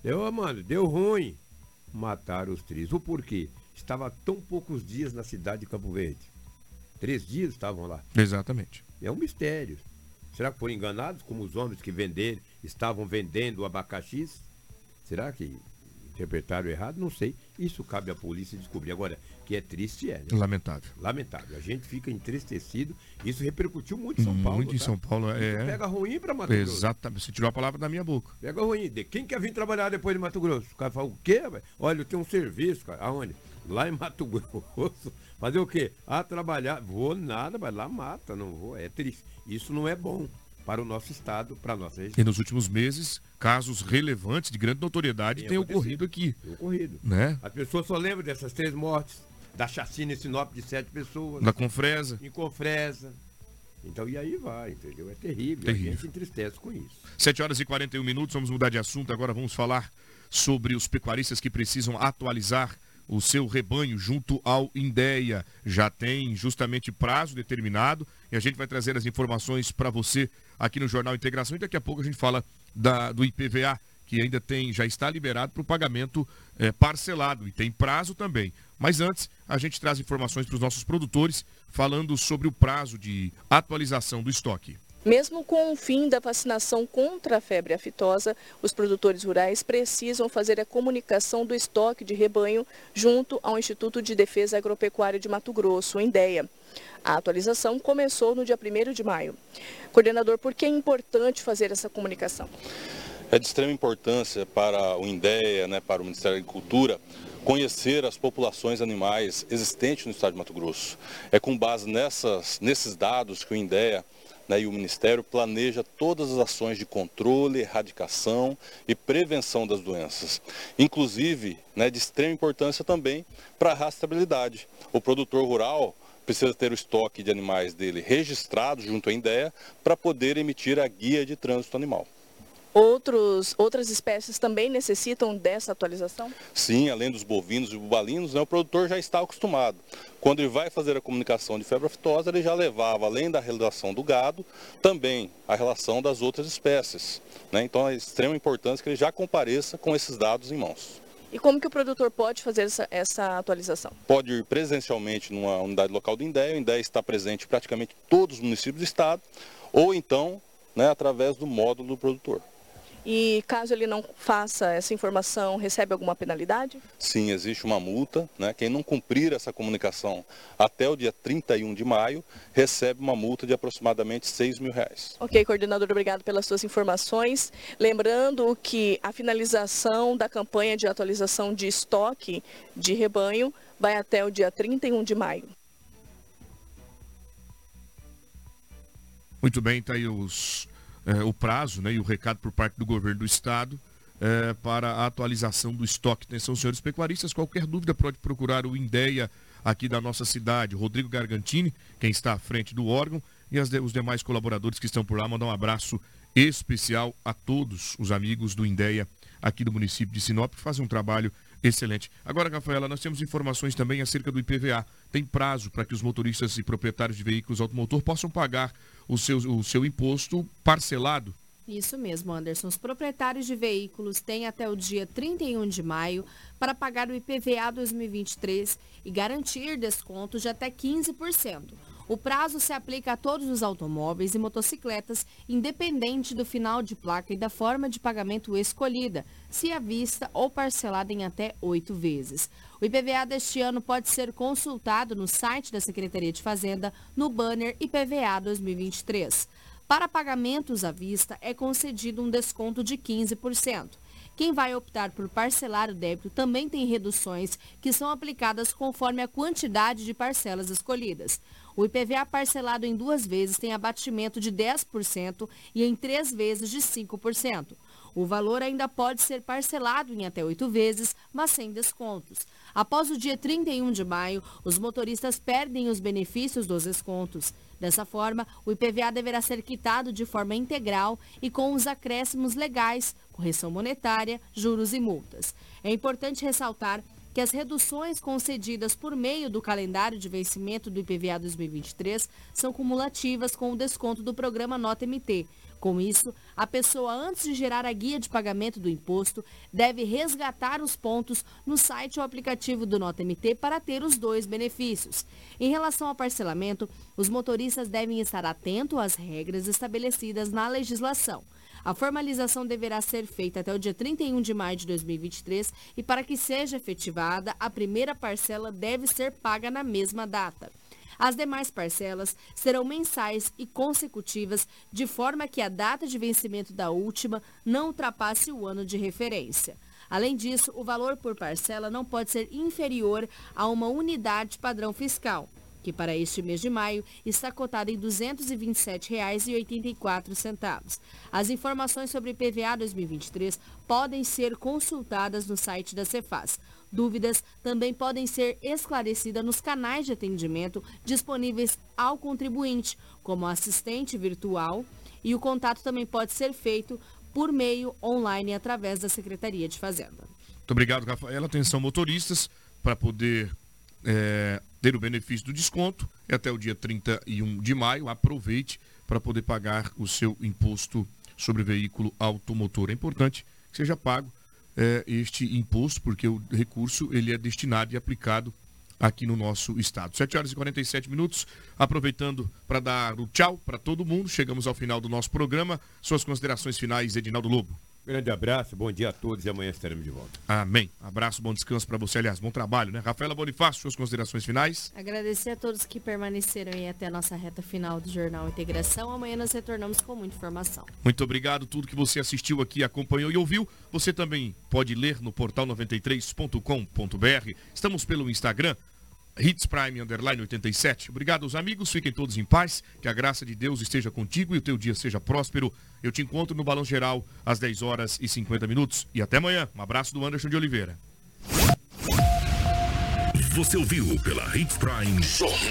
Deu, mano, deu ruim. Mataram os três. O porquê? Estava tão poucos dias na cidade de Campo Verde. Três dias estavam lá. Exatamente. É um mistério. Será que foram enganados como os homens que venderam, estavam vendendo abacaxis? Será que interpretaram errado? Não sei. Isso cabe à polícia descobrir. Agora, que é triste é. Né? Lamentável. Lamentável. A gente fica entristecido. Isso repercutiu muito em São Paulo. Muito em tá? São Paulo. Isso É, Pega ruim para Mato Grosso. Exatamente. Você tirou a palavra da minha boca. Pega ruim. De quem quer vir trabalhar depois de Mato Grosso? O cara fala, o quê? velho? Olha, eu tenho um serviço, cara. Aonde? Lá em Mato [LAUGHS] Grosso. Fazer o quê? Ah, trabalhar. Vou nada, mas lá mata, não vou. É triste. Isso não é bom para o nosso estado, para a nossa região. E nos últimos meses, casos relevantes de grande notoriedade têm ocorrido aqui. Tem ocorrido. Né? As pessoas só lembram dessas três mortes, da chacina em Sinop de sete pessoas. Da Confresa. Em Confresa. Então, e aí vai, entendeu? É terrível. Terrível. A gente entristece com isso. 7 horas e 41 minutos, vamos mudar de assunto. Agora vamos falar sobre os pecuaristas que precisam atualizar o seu rebanho junto ao INDEA. Já tem justamente prazo determinado e a gente vai trazer as informações para você aqui no Jornal Integração e daqui a pouco a gente fala da- do IPVA que ainda tem, já está liberado para o pagamento é, parcelado e tem prazo também. Mas antes, a gente traz informações para os nossos produtores falando sobre o prazo de atualização do estoque. Mesmo com o fim da vacinação contra a febre aftosa, os produtores rurais precisam fazer a comunicação do estoque de rebanho junto ao Instituto de Defesa Agropecuária de Mato Grosso, INDEA. A atualização começou no dia 1 de maio. Coordenador, por que é importante fazer essa comunicação? É de extrema importância para o INDEA, né, para o Ministério da Agricultura, conhecer as populações animais existentes no estado de Mato Grosso. É com base nessas, nesses dados que o INDEA né, e o Ministério planeja todas as ações de controle, erradicação e prevenção das doenças. Inclusive, né, de extrema importância também para a rastreabilidade. O produtor rural precisa ter o estoque de animais dele registrado junto à INDEA para poder emitir a guia de trânsito animal. Outros, outras espécies também necessitam dessa atualização? Sim, além dos bovinos e bubalinos, né, o produtor já está acostumado. Quando ele vai fazer a comunicação de febre aftosa, ele já levava, além da relação do gado, também a relação das outras espécies. Né? Então é de extrema importância que ele já compareça com esses dados em mãos. E como que o produtor pode fazer essa, essa atualização? Pode ir presencialmente numa unidade local do INDEA, o INDEA está presente em praticamente todos os municípios do estado, ou então né, através do módulo do produtor. E caso ele não faça essa informação, recebe alguma penalidade? Sim, existe uma multa. Né? Quem não cumprir essa comunicação até o dia 31 de maio, recebe uma multa de aproximadamente 6 mil reais. Ok, coordenador, obrigado pelas suas informações. Lembrando que a finalização da campanha de atualização de estoque de rebanho vai até o dia 31 de maio. Muito bem, tá aí os é, o prazo né, e o recado por parte do governo do estado é, para a atualização do estoque. Atenção, senhores pecuaristas, qualquer dúvida pode procurar o INDEA aqui da nossa cidade, Rodrigo Gargantini, quem está à frente do órgão, e as, os demais colaboradores que estão por lá. Mandar um abraço especial a todos os amigos do INDEA aqui do município de Sinop, que fazem um trabalho excelente. Agora, Rafaela, nós temos informações também acerca do IPVA. Tem prazo para que os motoristas e proprietários de veículos automotor possam pagar o seu, o seu imposto parcelado. Isso mesmo, Anderson. Os proprietários de veículos têm até o dia 31 de maio para pagar o IPVA 2023 e garantir descontos de até 15%. O prazo se aplica a todos os automóveis e motocicletas, independente do final de placa e da forma de pagamento escolhida, se à vista ou parcelada em até oito vezes. O IPVA deste ano pode ser consultado no site da Secretaria de Fazenda, no banner IPVA 2023. Para pagamentos à vista, é concedido um desconto de 15%. Quem vai optar por parcelar o débito também tem reduções que são aplicadas conforme a quantidade de parcelas escolhidas. O IPVA parcelado em duas vezes tem abatimento de 10% e em três vezes de 5%. O valor ainda pode ser parcelado em até oito vezes, mas sem descontos. Após o dia 31 de maio, os motoristas perdem os benefícios dos descontos. Dessa forma, o IPVA deverá ser quitado de forma integral e com os acréscimos legais, correção monetária, juros e multas. É importante ressaltar que as reduções concedidas por meio do calendário de vencimento do IPVA 2023 são cumulativas com o desconto do programa Nota MT. Com isso, a pessoa, antes de gerar a guia de pagamento do imposto, deve resgatar os pontos no site ou aplicativo do Nota MT para ter os dois benefícios. Em relação ao parcelamento, os motoristas devem estar atentos às regras estabelecidas na legislação. A formalização deverá ser feita até o dia 31 de maio de 2023 e para que seja efetivada, a primeira parcela deve ser paga na mesma data. As demais parcelas serão mensais e consecutivas, de forma que a data de vencimento da última não ultrapasse o ano de referência. Além disso, o valor por parcela não pode ser inferior a uma unidade padrão fiscal que para este mês de maio está cotada em R$ 227,84. As informações sobre IPVA 2023 podem ser consultadas no site da Cefaz. Dúvidas também podem ser esclarecidas nos canais de atendimento disponíveis ao contribuinte, como assistente virtual, e o contato também pode ser feito por meio online através da Secretaria de Fazenda. Muito obrigado, Rafaela. Atenção, motoristas, para poder é, ter o benefício do desconto é até o dia 31 de maio. Aproveite para poder pagar o seu imposto sobre veículo automotor. É importante que seja pago é, este imposto, porque o recurso ele é destinado e aplicado aqui no nosso estado. 7 horas e 47 minutos, aproveitando para dar o tchau para todo mundo, chegamos ao final do nosso programa. Suas considerações finais, Edinaldo Lobo. Grande abraço, bom dia a todos e amanhã estaremos de volta. Amém. Abraço, bom descanso para você, aliás, bom trabalho, né? Rafaela Bonifácio, suas considerações finais. Agradecer a todos que permaneceram aí até a nossa reta final do Jornal Integração. Amanhã nós retornamos com muita informação. Muito obrigado tudo que você assistiu aqui, acompanhou e ouviu. Você também pode ler no portal 93.com.br. Estamos pelo Instagram, Hits Prime Underline 87. Obrigado aos amigos, fiquem todos em paz, que a graça de Deus esteja contigo e o teu dia seja próspero. Eu te encontro no Balão Geral às 10 horas e 50 minutos. E até amanhã. Um abraço do Anderson de Oliveira. Você ouviu pela Hits Prime Jornal.